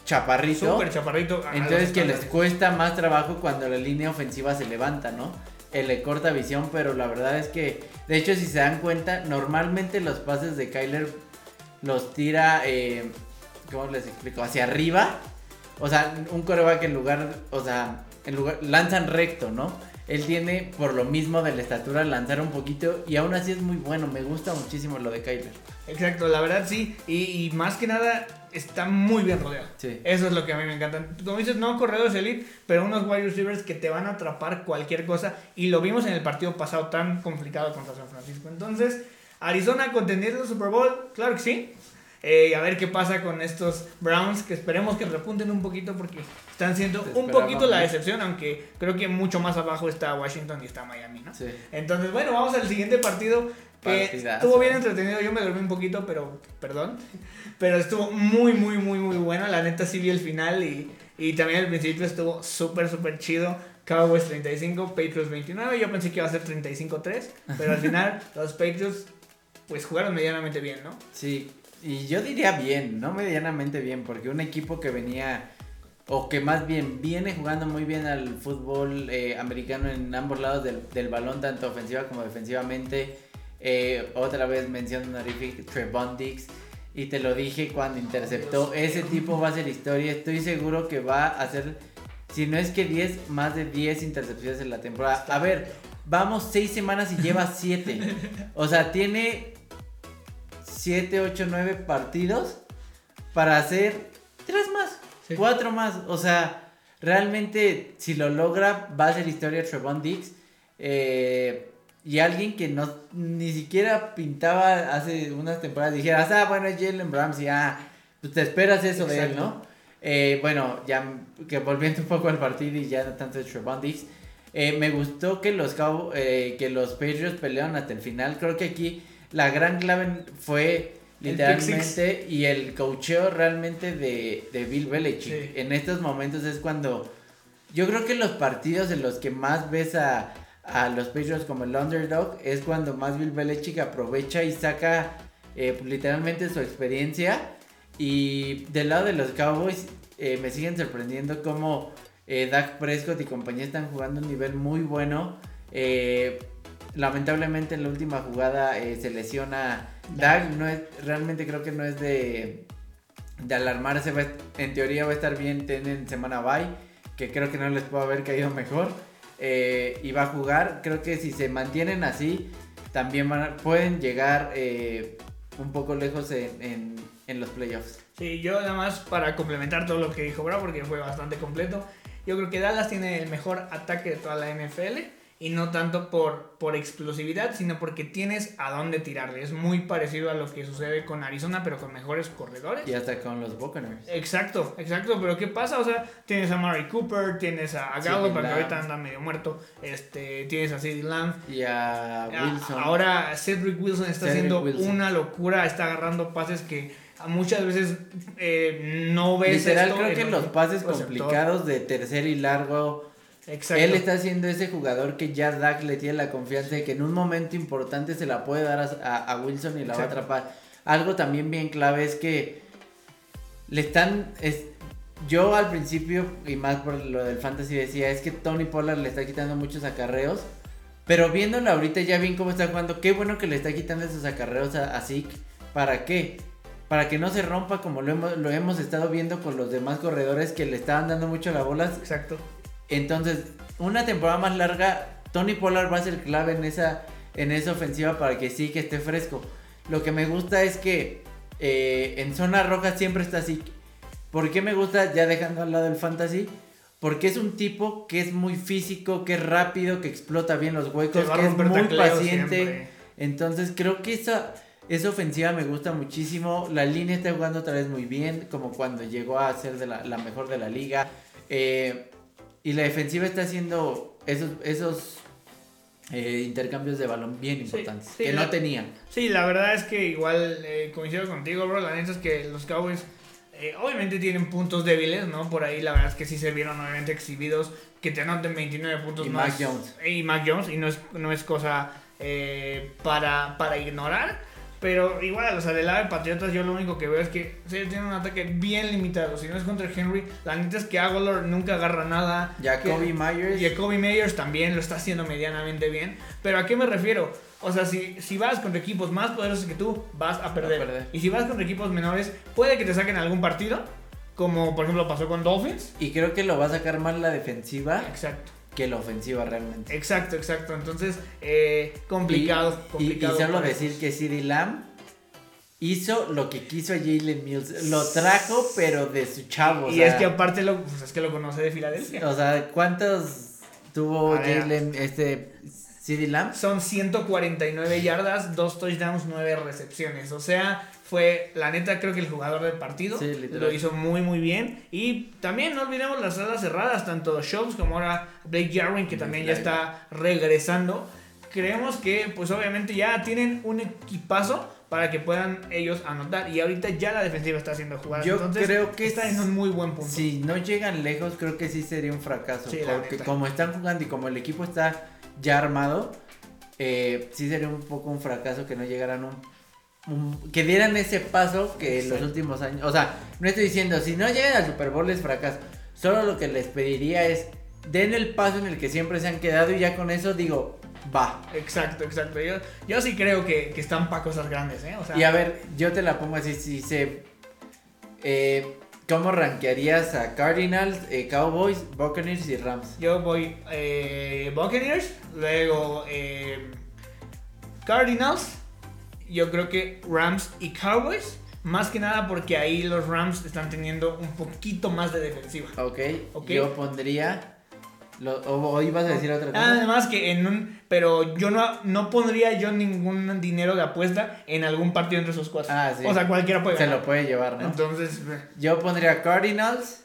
chaparrito. Súper chaparrito. Entonces que les cuesta más trabajo cuando la línea ofensiva se levanta, ¿no? Él le corta visión, pero la verdad es que, de hecho, si se dan cuenta, normalmente los pases de Kyler los tira, eh, ¿cómo les explico? Hacia arriba. O sea, un coreback en lugar, o sea, en lugar, lanzan recto, ¿no? Él tiene, por lo mismo de la estatura, lanzar un poquito y aún así es muy bueno. Me gusta muchísimo lo de Kyler. Exacto, la verdad sí. Y, y más que nada está muy bien rodeado. Sí. Eso es lo que a mí me encanta. Como dices, no corredores elite, pero unos wide receivers que te van a atrapar cualquier cosa. Y lo vimos en el partido pasado tan complicado contra San Francisco. Entonces, Arizona contendiendo el Super Bowl, claro que sí. Eh, y a ver qué pasa con estos Browns, que esperemos que repunten un poquito porque están siendo un poquito la más. excepción, aunque creo que mucho más abajo está Washington y está Miami, ¿no? Sí. Entonces, bueno, vamos al siguiente partido. Que Partidazo. estuvo bien entretenido. Yo me dormí un poquito, pero perdón. Pero estuvo muy, muy, muy, muy bueno. La neta sí vi el final y, y también al principio estuvo súper, súper chido. Cowboys 35, Patriots 29. Yo pensé que iba a ser 35-3. Pero al final los Patriots pues jugaron medianamente bien, ¿no? Sí, y yo diría bien, no medianamente bien, porque un equipo que venía, o que más bien viene jugando muy bien al fútbol eh, americano en ambos lados del, del balón, tanto ofensiva como defensivamente. Eh, otra vez mención honorífica, Trevon Diggs. Y te lo dije cuando interceptó. Ese tipo va a ser historia. Estoy seguro que va a hacer, si no es que 10, más de 10 intercepciones en la temporada. A ver, vamos 6 semanas y lleva 7. O sea, tiene 7, 8, 9 partidos para hacer 3 más, Sí. 4 más. O sea, realmente si lo logra va a ser historia Trevon Diggs. Eh, y alguien que no ni siquiera pintaba hace unas temporadas dijeras, ah, bueno, es Jalen Ramsey, ah, pues te esperas eso de él. ¿no? Eh, bueno, ya que volviendo un poco al partido y ya no tanto de Trevon Diggs, eh, me gustó que los, que los Patriots pelearon hasta el final. Creo que aquí la gran clave fue El literalmente y el coacheo realmente de, de Bill Belichick. Sí. En estos momentos es cuando yo creo que los partidos en los que más ves a, a los Patriots como el underdog, es cuando más Bill Belichick aprovecha y saca eh, literalmente su experiencia. Y del lado de los Cowboys, eh, me siguen sorprendiendo cómo eh, Dak Prescott y compañía están jugando un nivel muy bueno. Eh, lamentablemente en la última jugada eh, se lesiona Dak. No es, realmente creo que no es de, alarmarse. en teoría va a estar bien. Tienen semana bye. Que creo que no les puede haber caído mejor. eh, y va a jugar. Creo que si se mantienen así, también pueden llegar eh, un poco lejos en, los playoffs. Sí, yo nada más para complementar todo lo que dijo Bravo, porque fue bastante completo. Yo creo que Dallas tiene el mejor ataque de toda la NFL. Y no tanto por, por explosividad, sino porque tienes a dónde tirarle. Es muy parecido a lo que sucede con Arizona, pero con mejores corredores. Y hasta con los Buccaneers. Exacto, exacto, pero ¿qué pasa? O sea, tienes a Murray Cooper, tienes a, a Gallup, Lamb. ahorita anda medio muerto, este, tienes a CeeDee Lamb, Y a a- Wilson. ahora Cedric Wilson está Cedric haciendo Wilson. una locura, está agarrando pases que muchas veces eh, no ves Literal, esto creo que los pases receptor. complicados de tercer y largo. Exacto. Él está siendo ese jugador que ya Dak le tiene la confianza de que en un momento importante se la puede dar a, a- a Wilson y la va a Exacto. atrapar. Algo también bien clave es que le están. es- yo al principio, y más por lo del fantasy, decía: es que Tony Pollard le está quitando muchos acarreos. Pero viéndolo ahorita ya bien cómo está jugando, qué bueno que le está quitando esos acarreos a, a Zeke. ¿Para qué? Para que no se rompa como lo hemos, lo hemos estado viendo con los demás corredores que le estaban dando mucho la bola. Exacto. Entonces, una temporada más larga, Tony Pollard va a ser clave en esa, en esa ofensiva para que sí que esté fresco. Lo que me gusta es que eh, en zona roja siempre está así. ¿Por qué me gusta, ya dejando al lado el fantasy? Porque es un tipo que es muy físico, que es rápido, que explota bien los huecos, que es muy paciente. siempre. Entonces creo que esa, esa ofensiva me gusta muchísimo. La línea está jugando otra vez muy bien, como cuando llegó a ser de la, la mejor de la liga. Eh, y la defensiva está haciendo esos, esos eh, intercambios de balón bien importantes, sí, que la- no tenían. Sí, la verdad es que igual eh, coincido contigo, bro. La neta es que los Cowboys eh, obviamente tienen puntos débiles, ¿no? Por ahí la verdad es que sí se vieron obviamente exhibidos. Que te anoten 29 puntos Y más. Mac Jones. Y Mac Jones. Y no es, no es cosa eh, para, para ignorar. Pero igual, o sea, del lado de Patriotas yo lo único que veo es que sí, tienen un ataque bien limitado. Si no es contra Henry, la neta es que Aguilar nunca agarra nada. Jacoby Que- Myers. Jacoby Meyers también lo está haciendo medianamente bien. Pero ¿a qué me refiero? O sea, si, si vas contra equipos más poderosos que tú, vas a perder. perder. Y si vas contra equipos menores, puede que te saquen algún partido. Como por ejemplo pasó con Dolphins. Y creo que lo va a sacar más la defensiva Exacto, que la ofensiva realmente. exacto, exacto. Entonces, eh, complicado, Y- complicado. Y, solo decir que CeeDee Lamb hizo lo que quiso a Jalen Mills. Lo trajo, pero de su chavo. o Y sea, es que aparte lo, pues, es que lo conoce de Filadelfia. O sea, ¿cuántos tuvo. Jalen, este, CeeDee Lamb? Son 149 yardas, dos touchdowns, 9 recepciones. O sea, fue la neta creo que el jugador del partido. Sí, lo hizo muy muy bien. Y también no olvidemos las alas cerradas, tanto Shops como ahora Blake Jarwin, que también ya está regresando. Creemos que pues obviamente ya tienen un equipazo para que puedan ellos anotar. Y ahorita ya la defensiva está haciendo jugadas. Yo Entonces, creo que está es- en un muy buen punto. Si no llegan lejos, creo que sí sería un fracaso. Sí, porque como están jugando y como el equipo está ya armado, eh, sí sería un poco un fracaso que no llegaran un, un- que dieran ese paso que en los últimos años. O sea, no estoy diciendo, si no llegan al Super Bowl es fracaso. Solo lo que les pediría es, den el paso en el que siempre se han quedado y ya con eso digo, va. Exacto, exacto. Yo, yo sí creo que, que están para cosas grandes, ¿eh? O sea, Y a ver, yo te la pongo así, si se... eh, ¿Cómo rankearías a Cardinals, eh, Cowboys, Buccaneers y Rams? Yo voy eh, Buccaneers, luego eh, Cardinals, yo creo que Rams y Cowboys, más que nada porque ahí los Rams están teniendo un poquito más de defensiva. Ok, Ok. yo pondría... Lo, o, o ibas a decir otra cosa? Además que en un... Pero yo no, no pondría yo ningún dinero de apuesta en algún partido entre esos cuatro. Ah, sí. O sea, cualquiera puede Se ganar. lo puede llevar, ¿no? Entonces, Yo pondría Cardinals.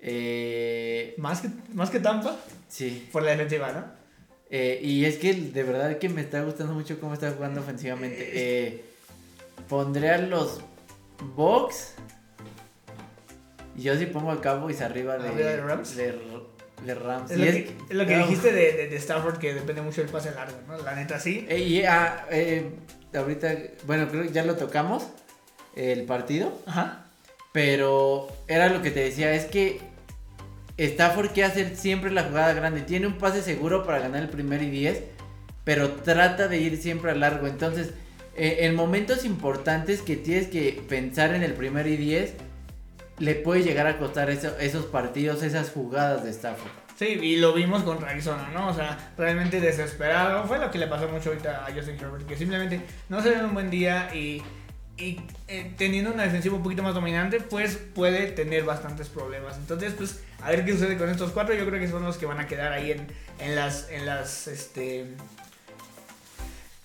Eh, más que, más que Tampa, sí. por la defensiva, ¿no? Eh, y es que de verdad que me está gustando mucho cómo está jugando ofensivamente. Eh, pondré a los Bucks. Y yo sí pongo a Cowboys arriba de, ¿Arriba de Rams? de- de Rams. Es Y lo, es- que, es lo que no. dijiste de, de, de Stafford, que depende mucho del pase largo, ¿no? La neta, sí. Y ah, eh, ahorita, bueno, creo que ya lo tocamos, el partido. Ajá. Pero era lo que te decía, es que Stafford quiere hacer siempre la jugada grande. Tiene un pase seguro para ganar el primer y 10, pero trata de ir siempre a largo. Entonces, eh, en momentos importantes que tienes que pensar en el primer y 10, le puede llegar a costar eso- esos partidos, esas jugadas de Stafford. Sí, y lo vimos contra Arizona, ¿no? O sea, realmente desesperado. Fue lo que le pasó mucho ahorita a Justin Herbert, que simplemente no se ve un buen día y, y eh, teniendo una defensiva un poquito más dominante, pues puede tener bastantes problemas. Entonces, pues, a ver qué sucede con estos cuatro. Yo creo que son los que van a quedar ahí en, en las, en las, este...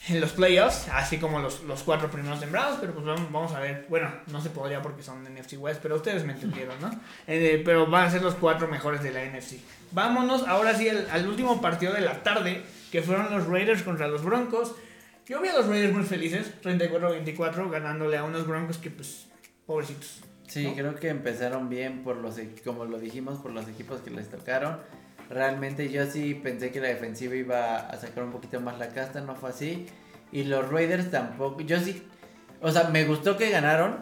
En los playoffs, así como los, los cuatro primeros sembrados, pero pues vamos, vamos a ver. Bueno, no se podría porque son de NFC West, pero ustedes me entendieron, ¿no? Eh, pero van a ser los cuatro mejores de la NFC. Vámonos ahora sí al, al último partido de la tarde, que fueron los Raiders contra los Broncos. Yo vi a los Raiders muy felices, 34-24, ganándole a unos Broncos que, pues, pobrecitos. Sí, ¿No? creo que empezaron bien por los, equ- como lo dijimos, por los equipos que les tocaron. Realmente yo sí pensé que la defensiva iba a sacar un poquito más la casta, no fue así. Y los Raiders tampoco, yo sí, o sea, me gustó que ganaron,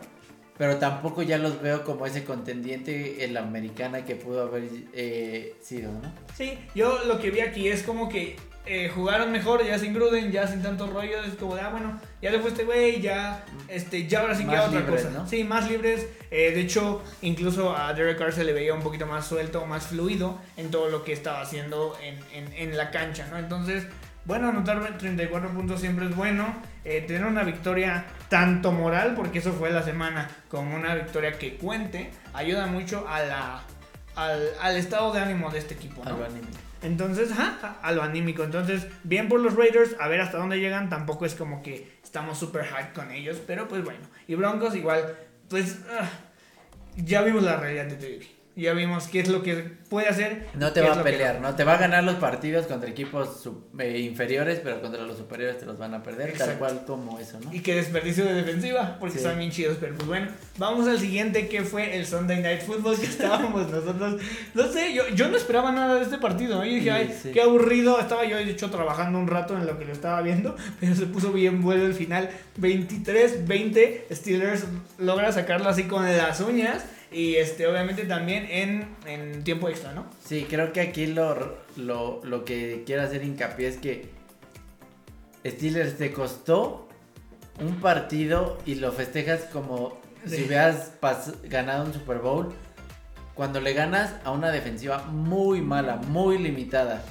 pero tampoco ya los veo como ese contendiente en la americana que pudo haber eh, sido, ¿no? Sí, yo lo que vi aquí es como que eh, jugaron mejor, ya sin Gruden, ya sin tanto rollo, es como de, ah, bueno, ya le fue este güey, ya, este, ya ahora sí queda otra libres, cosa. ¿no? Sí, más libres. Eh, de hecho, incluso a Derek Carr se le veía un poquito más suelto, más fluido en todo lo que estaba haciendo en, en, en la cancha, ¿no? Entonces, bueno, anotar 34 puntos siempre es bueno. Eh, tener una victoria tanto moral, porque eso fue la semana, como una victoria que cuente, ayuda mucho a la, al, al estado de ánimo de este equipo, ¿no? Anímico. Entonces, ajá, a lo anímico. Entonces, bien por los Raiders, a ver hasta dónde llegan. Tampoco es como que estamos super hype con ellos, pero pues bueno. Y Broncos igual, pues ah, ya vimos la realidad de David. Ya vimos qué es lo que puede hacer. No te va a pelear, ¿no? Te va a ganar los partidos contra equipos sub- eh, inferiores, pero contra los superiores te los van a perder, tal cual como eso, ¿no? Y qué desperdicio de defensiva, porque Sí. están bien chidos. Pero pues bueno, vamos al siguiente que fue el Sunday Night Football que estábamos nosotros. No sé, yo, yo no esperaba nada de este partido. ¿no? Yo dije, Sí, ay, sí. qué aburrido. Estaba yo, de hecho, trabajando un rato en lo que lo estaba viendo, pero se puso bien bueno el final. 23-20, Steelers logra sacarlo así con las uñas. Y este, obviamente también en, en tiempo extra, ¿no? Sí, creo que aquí lo, lo, lo que quiero hacer hincapié es que Steelers te costó un partido y lo festejas como Sí. si hubieras ganado un Super Bowl cuando le ganas a una defensiva muy mala, muy limitada.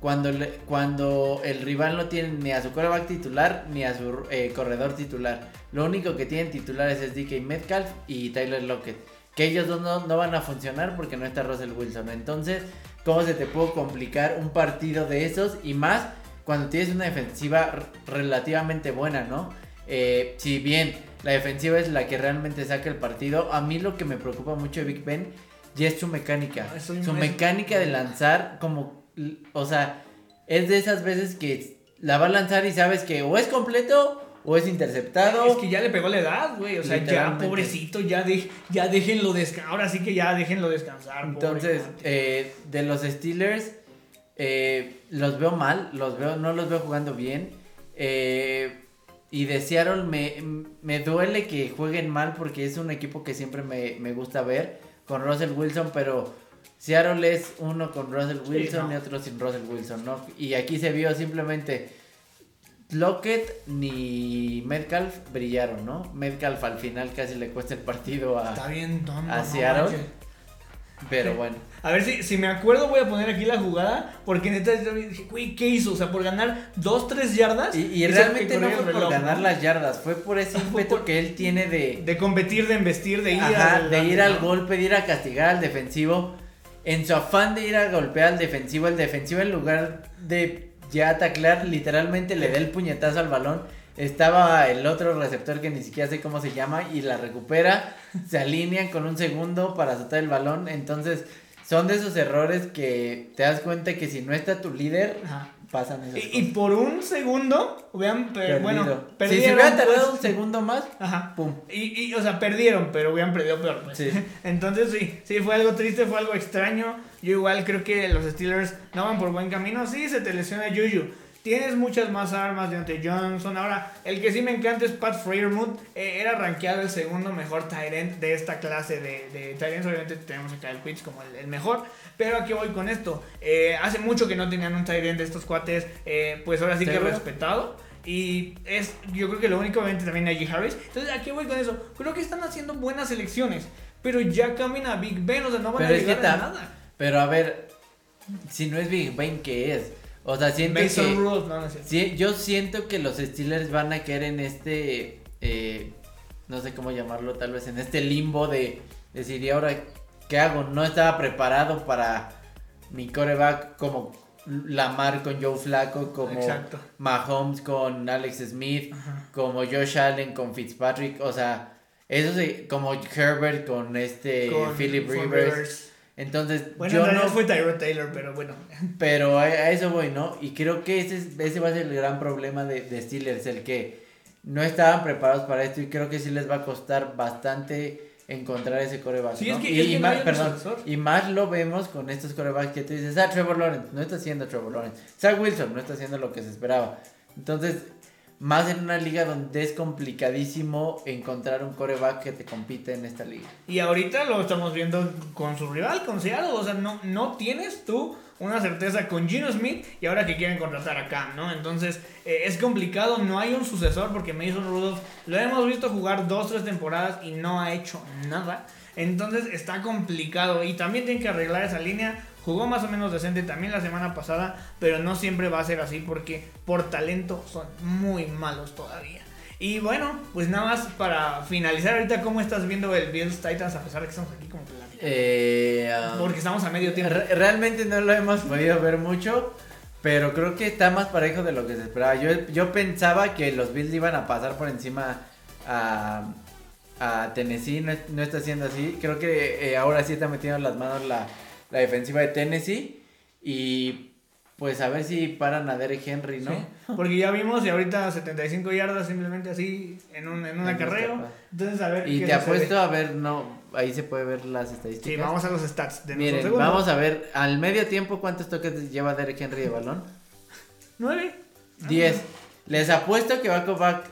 Cuando, le- cuando el rival no tiene ni a su quarterback titular ni a su eh, corredor titular. Lo único que tienen titulares es DK Metcalf y Tyler Lockett. Que ellos dos no, no van a funcionar porque no está Russell Wilson. Entonces, ¿cómo se te puede complicar un partido de esos? Y más cuando tienes una defensiva relativamente buena, ¿no? Eh, si bien la defensiva es la que realmente saca el partido, a mí lo que me preocupa mucho de Big Ben ya es su mecánica. Eso Su mecánica de lanzar como, o sea, es de esas veces que la va a lanzar y sabes que o es completo o es interceptado. Es que ya le pegó la edad, güey. O sea, ya, pobrecito, ya, de, ya déjenlo descansar. Ahora sí que ya déjenlo descansar. Entonces, eh, de los Steelers, eh, los veo mal, los veo, no los veo jugando bien. eh, y de Seattle me, me duele que jueguen mal porque es un equipo que siempre me, me gusta ver con Russell Wilson, pero Seattle es uno con Russell Wilson no. y otro sin Russell Wilson, ¿no? Y aquí se vio simplemente Lockett ni Metcalf brillaron, ¿no? Metcalf al final casi le cuesta el partido a... Está bien tonto. a Seattle. Pero bueno. A ver si, si me acuerdo, voy a poner aquí la jugada. Porque neta, yo dije, güey, ¿qué hizo? O sea, por ganar 2, 3 yardas. Y, realmente no fue por reloj, ganar ¿no? las yardas, fue por ese ímpetu que él tiene de, De competir, de investir, de ir, ajá, al- de ir al golpe, de ir a castigar al defensivo. En su afán de ir a golpear al defensivo, el defensivo en lugar de ya taclear, literalmente le da el puñetazo al balón. Estaba el otro receptor que ni siquiera sé cómo se llama y la recupera. Se alinean con un segundo para soltar el balón. Entonces son de esos errores que te das cuenta que si no está tu líder, Ajá. pasan esas Y, y por un segundo, hubieran, per- cosas. bueno, Perdido. si perdieron. se hubiera tardado pues. un segundo más, Ajá. pum. Y, y, o sea, perdieron, pero hubieran perdido peor. Pues. Sí. Entonces, sí, sí, fue algo triste, fue algo extraño. Yo igual creo que los Steelers no van por buen camino. Sí, se te lesiona Juju. Tienes muchas más armas de Johnson. Ahora, el que sí me encanta es Pat Freiermuth. Eh, era rankeado el segundo mejor tight end de esta clase de, de ends. Obviamente tenemos a Kyle Pitts como el, el mejor. Pero aquí voy con esto. Eh, hace mucho que no tenían un end de estos cuates. eh, pues ahora sí que respetado. Y es, yo creo que lo único, obviamente, también Najee Harris. Entonces, aquí voy con eso. Creo que están haciendo buenas elecciones. Pero ya cambian a Big Ben, o sea, no van Pero a llegar a nada. Pero a ver, si no es Big Ben, ¿qué es? O sea, siento Mason que... No, no yo siento que los Steelers van a caer en este, eh, no sé cómo llamarlo, tal vez en este limbo de decir, ¿y ahora qué hago? No estaba preparado para mi coreback como Lamar con Joe Flacco, como Exacto. Mahomes con Alex Smith, Ajá. como Josh Allen con Fitzpatrick, o sea, eso sí, como Herbert con este Con- Philip con Rivers. Entonces, Bueno, yo en realidad no fue Tyrod Taylor, pero bueno. pero a, a eso voy, ¿no? Y creo que ese, es- ese va a ser el gran problema de, de Steelers, el que no estaban preparados para esto y creo que sí les va a costar bastante encontrar ese coreback. Sí, ¿no? es que- y, es que y no más, perdón, y más lo vemos con estos corebacks que tú dices, ah, Trevor Lawrence, no está haciendo Trevor Lawrence. Zach Wilson no está haciendo lo que se esperaba. Entonces, más en una liga donde es complicadísimo encontrar un coreback que te compite en esta liga. Y ahorita lo estamos viendo con su rival, con Seattle. O sea, no, no tienes tú una certeza con Gino Smith y ahora que quieren contratar a Cam, ¿no? Entonces eh, es complicado, no hay un sucesor porque Mason Rudolph lo hemos visto jugar dos, tres temporadas y no ha hecho nada. Entonces está complicado y también tienen que arreglar esa línea. Jugó más o menos decente también la semana pasada, pero no siempre va a ser así porque por talento son muy malos todavía. Y bueno, pues nada más para finalizar ahorita, ¿cómo estás viendo el Bills Titans a pesar de que estamos aquí como platicando? Eh, um, Porque estamos a medio tiempo. Re- realmente no lo hemos podido ver mucho, pero creo que está más parejo de lo que se esperaba. Yo, yo pensaba que los Bills iban a pasar por encima a, a Tennessee, no, no está siendo así. Creo que eh, ahora sí está metiendo las manos la, la defensiva de Tennessee y pues a ver si paran a Derek Henry, ¿no? Sí, Porque ya vimos y ahorita 75 yardas simplemente así en un, en un acarreo. Entonces, a ver. Y qué te sucede. apuesto a ver, no, ahí se puede ver las estadísticas. Sí, vamos a los stats de Miren, vamos a ver al medio tiempo cuántos toques lleva Derek Henry de balón. 9. 10. Les apuesto que va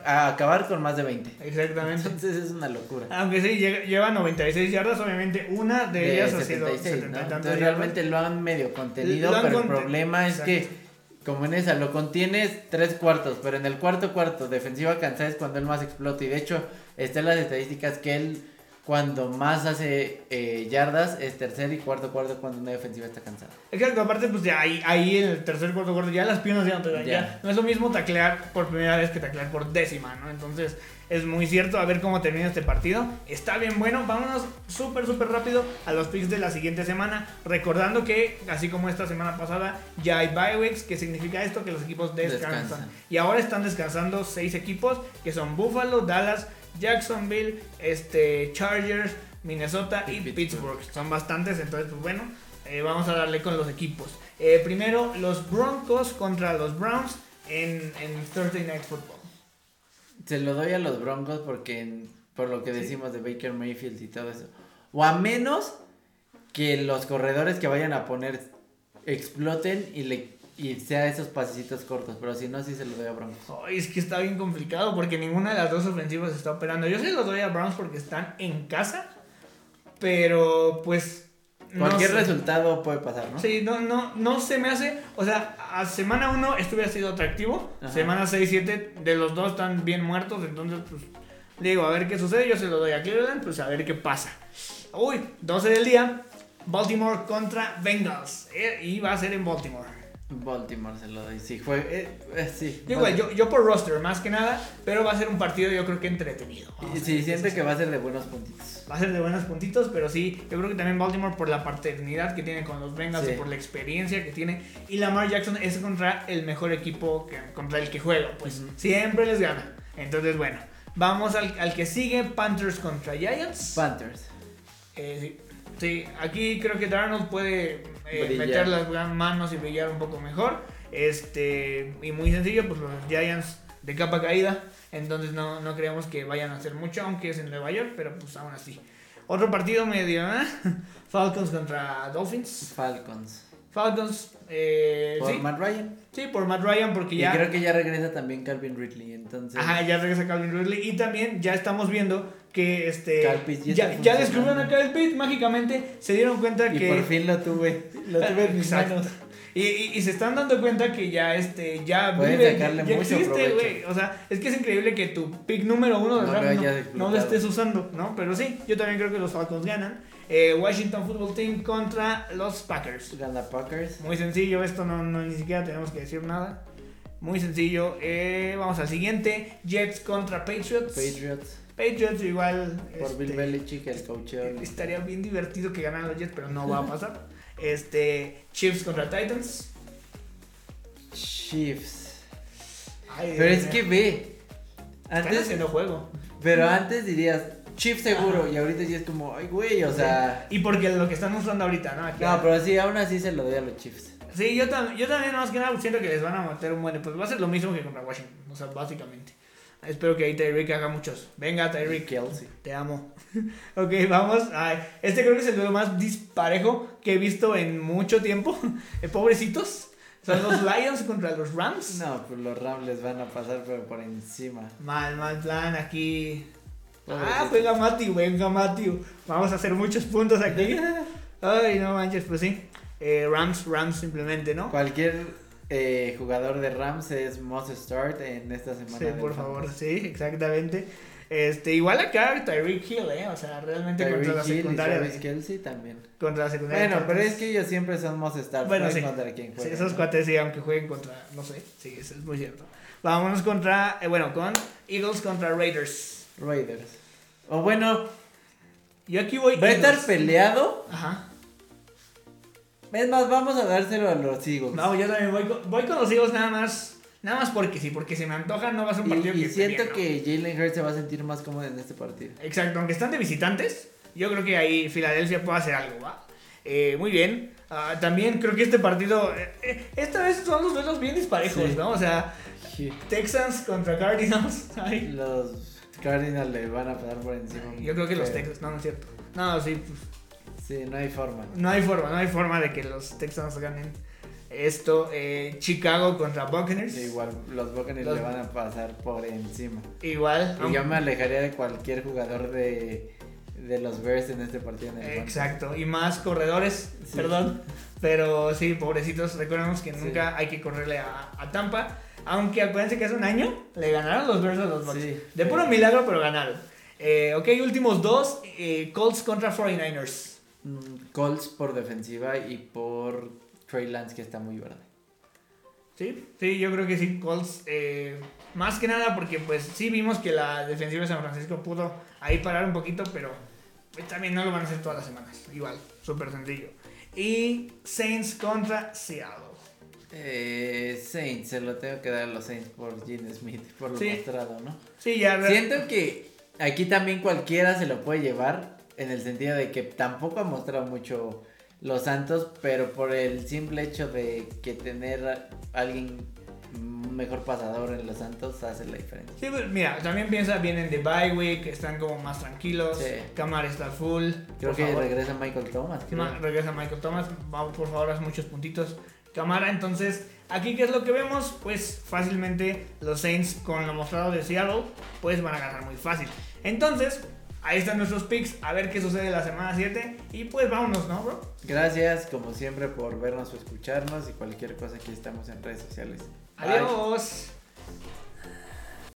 a acabar, con más de 20. Exactamente. Entonces es una locura. Aunque sí, lleva 96 yardas, obviamente una de, De ellas ha sido 76, 70 ¿no? Entonces yardas. realmente lo han medio contenido, han pero el problema es que, como en esa, lo contienes tres cuartos, pero en el cuarto cuarto, defensiva cansada es cuando él más explota. Y de hecho, está en las estadísticas que él, cuando más hace eh, yardas, es tercer y cuarto cuarto cuando una defensiva está cansada. Exacto, aparte, pues ya ahí, ahí en el tercer cuarto cuarto, ya las piernas ya no te dan. Ya. Ya. No es lo mismo taclear por primera vez que taclear por décima, ¿no? Entonces, es muy cierto. A ver cómo termina este partido. Está bien bueno. Vámonos súper, súper rápido a los picks de la siguiente semana. Recordando que, así como esta semana pasada, ya hay bye weeks, que significa esto, que los equipos descansan. Descansan. Y ahora están descansando seis equipos, que son Buffalo, Dallas, Jacksonville, este, Chargers, Minnesota y, Y Pittsburgh. Pittsburgh. Son bastantes, entonces, pues bueno, eh, vamos a darle con los equipos. Eh, primero, los Broncos contra los Browns en, en Thursday Night Football. Se lo doy a los Broncos porque por lo que decimos de Baker Mayfield y todo eso. O a menos que los corredores que vayan a poner exploten y le y sea esos pasecitos cortos, pero si no sí se lo doy a Broncos. Ay, es que está bien complicado porque ninguna de las dos ofensivas está operando. Yo se los doy a Browns porque están en casa, pero pues... no Cualquier sé. resultado puede pasar, ¿no? Sí, no, no, no se me hace. O sea, a semana 1 esto hubiera sido atractivo. Ajá. Semana 6, 7, de los dos están bien muertos. Entonces, pues, digo, a ver qué sucede. Yo se lo doy a Cleveland, pues a ver qué pasa. Uy, 12 del día. Baltimore contra Bengals. Eh, y va a ser en Baltimore. Baltimore se lo doy. Sí, fue eh, eh, sí. Yo, igual, yo, yo por roster, más que nada. Pero va a ser un partido, yo creo que entretenido. Vamos Sí, sucede. que va a ser de buenos puntitos. Va a ser de buenos puntitos, pero sí, yo creo que también Baltimore por la paternidad que tiene con los Bengals Sí. y por la experiencia que tiene. Y Lamar Jackson es contra el mejor equipo que, contra el que juega, pues siempre les gana. Entonces, bueno, vamos al, al que sigue, Panthers contra Giants. Panthers. Eh, sí. Sí, aquí creo que Darnold puede eh, meter las manos y brillar un poco mejor. Este, y muy sencillo, pues los Giants de capa caída. Entonces no, no creemos que vayan a hacer mucho, aunque es en Nueva York, pero pues aún así. Otro partido medio, ¿eh? Falcons contra Dolphins. Falcons. Falcons, eh, Por sí, Matt Ryan. sí, por Matt Ryan, porque Y ya. creo que ya regresa también Calvin Ridley. Entonces. Ajá, ya regresa Calvin Ridley. Y también ya estamos viendo que este. Ya ya, descubrieron a. Kyle Pitt mágicamente. Se dieron cuenta Y que. por fin lo tuve. Lo tuve en mis manos. Y, y, y se están dando cuenta que ya este ya vive, ya existe, güey. O sea, es que es increíble que tu pick número uno del No draft no, no lo estés usando, ¿no? Pero sí, yo también creo que los Falcons ganan. Eh, Washington Football Team contra los Packers. Gana Packers. Muy sencillo, esto no, no ni siquiera tenemos que decir nada. Muy sencillo. Eh, vamos al siguiente. Jets contra Patriots. Patriots. Patriots igual. Por Bill este, Belichick, el coacheo. Estaría bien divertido que ganaran los Jets, pero no va a pasar. Este, Chiefs contra Titans. Chiefs. Ay, Pero es mío. que ve. Antes, haciendo juego. pero antes dirías Chiefs seguro. Ajá. Y ahorita ya es como, ay, güey, o sea. Y porque lo que están usando ahorita, ¿no? Aquí- No, pero sí, aún así se lo doy a los Chiefs. Sí, yo, tam- yo también, más que nada, siento que les van a meter un buen. Pues va a ser lo mismo que contra Washington. O sea, básicamente. Espero que ahí Tyreek haga muchos. Venga, Tyreek. Kelsey. Te amo. ok, vamos. Ay, este creo que es el duelo más disparejo que he visto en mucho tiempo. Eh, Pobrecitos. Son los Lions contra los Rams. No, pues los Rams les van a pasar, pero por encima. Mal, mal plan aquí. Ah, Pobrecito. venga Matthew, venga Matthew. Vamos a hacer muchos puntos aquí. Ay, no manches, pues sí. Eh, Rams, Rams simplemente, ¿no? Cualquier eh, jugador de Rams es must start en esta semana. Sí, por favor, Fantasy. sí, exactamente. Este, igual acá Tyreek Hill, ¿eh? O sea, realmente contra la Hill y secundaria. De- Kelsey también. contra la secundaria. Bueno, pero es que ellos siempre son must start. Bueno, no sí. contra quien Sí, jueguen, esos ¿no? cuates sí, aunque jueguen contra, no sé, sí, eso es muy cierto. Vámonos contra, eh, bueno, con Eagles contra Raiders. Raiders. O bueno, Yo aquí voy. va a estar peleado. Ajá. Es más, vamos a dárselo a los Eagles. No, yo también voy con, voy con los Eagles nada más, nada más porque sí, porque se me antoja, no va a ser un y partido y que esté siento bien, ¿no? que Jalen Hurts se va a sentir más cómodo en este partido. Exacto, aunque están de visitantes, yo creo que ahí Filadelfia puede hacer algo, ¿va? Eh, muy bien. Ah, también creo que este partido, eh, eh, esta vez son los duelos bien disparejos, Sí. ¿no? O sea, Texans contra Cardinals. Ay, Los Cardinals le van a pasar por encima. yo creo que los Texans, no, no es cierto. No, sí, pues, Sí, no hay forma. no hay forma, no hay forma de que los Texans ganen esto. Eh, Chicago contra Buccaneers. Igual, los Buccaneers Los- le van a pasar por encima. Igual. Y yo me alejaría de cualquier jugador de, de los Bears en este partido. En el. Exacto, y más corredores, Sí. perdón. Pero sí, pobrecitos, recordemos que Sí. nunca hay que correrle a, a Tampa. Aunque acuérdense que hace un año le ganaron los Bears a los Bucks. Sí. De puro milagro, pero ganaron. Eh, ok, últimos dos. eh, Colts contra 49ers. Mm, Colts por defensiva y por Trey Lance que está muy verde. Sí, sí, yo creo que sí, Colts. eh, más que nada porque pues sí vimos que la defensiva de San Francisco pudo ahí parar un poquito, pero pues, también no lo van a hacer todas las semanas. Igual, súper sencillo. Y Saints contra Seattle. Eh, Saints, se lo tengo que dar a los Saints por Gene Smith, por lo Sí. mostrado, ¿no? Sí, ya. re- Siento que aquí también cualquiera se lo puede llevar en el sentido de que tampoco ha mostrado mucho los Santos, pero por el simple hecho de que tener a alguien mejor pasador en los Santos hace la diferencia. Sí, pues, mira, también piensa, vienen de bye week, están como más tranquilos. Sí. Camara está full. Creo que favor. regresa Michael Thomas. creo. Ma- regresa Michael Thomas. Por favor, haz muchos puntitos. Camara, entonces, aquí, ¿qué es lo que vemos? Pues fácilmente los Saints, con lo mostrado de Seattle, pues van a ganar muy fácil. Entonces, ahí están nuestros picks. A ver qué sucede la semana 7. Y pues vámonos, ¿no, bro? Gracias, como siempre, por vernos o escucharnos y cualquier cosa aquí estamos en redes sociales. Bye. Adiós.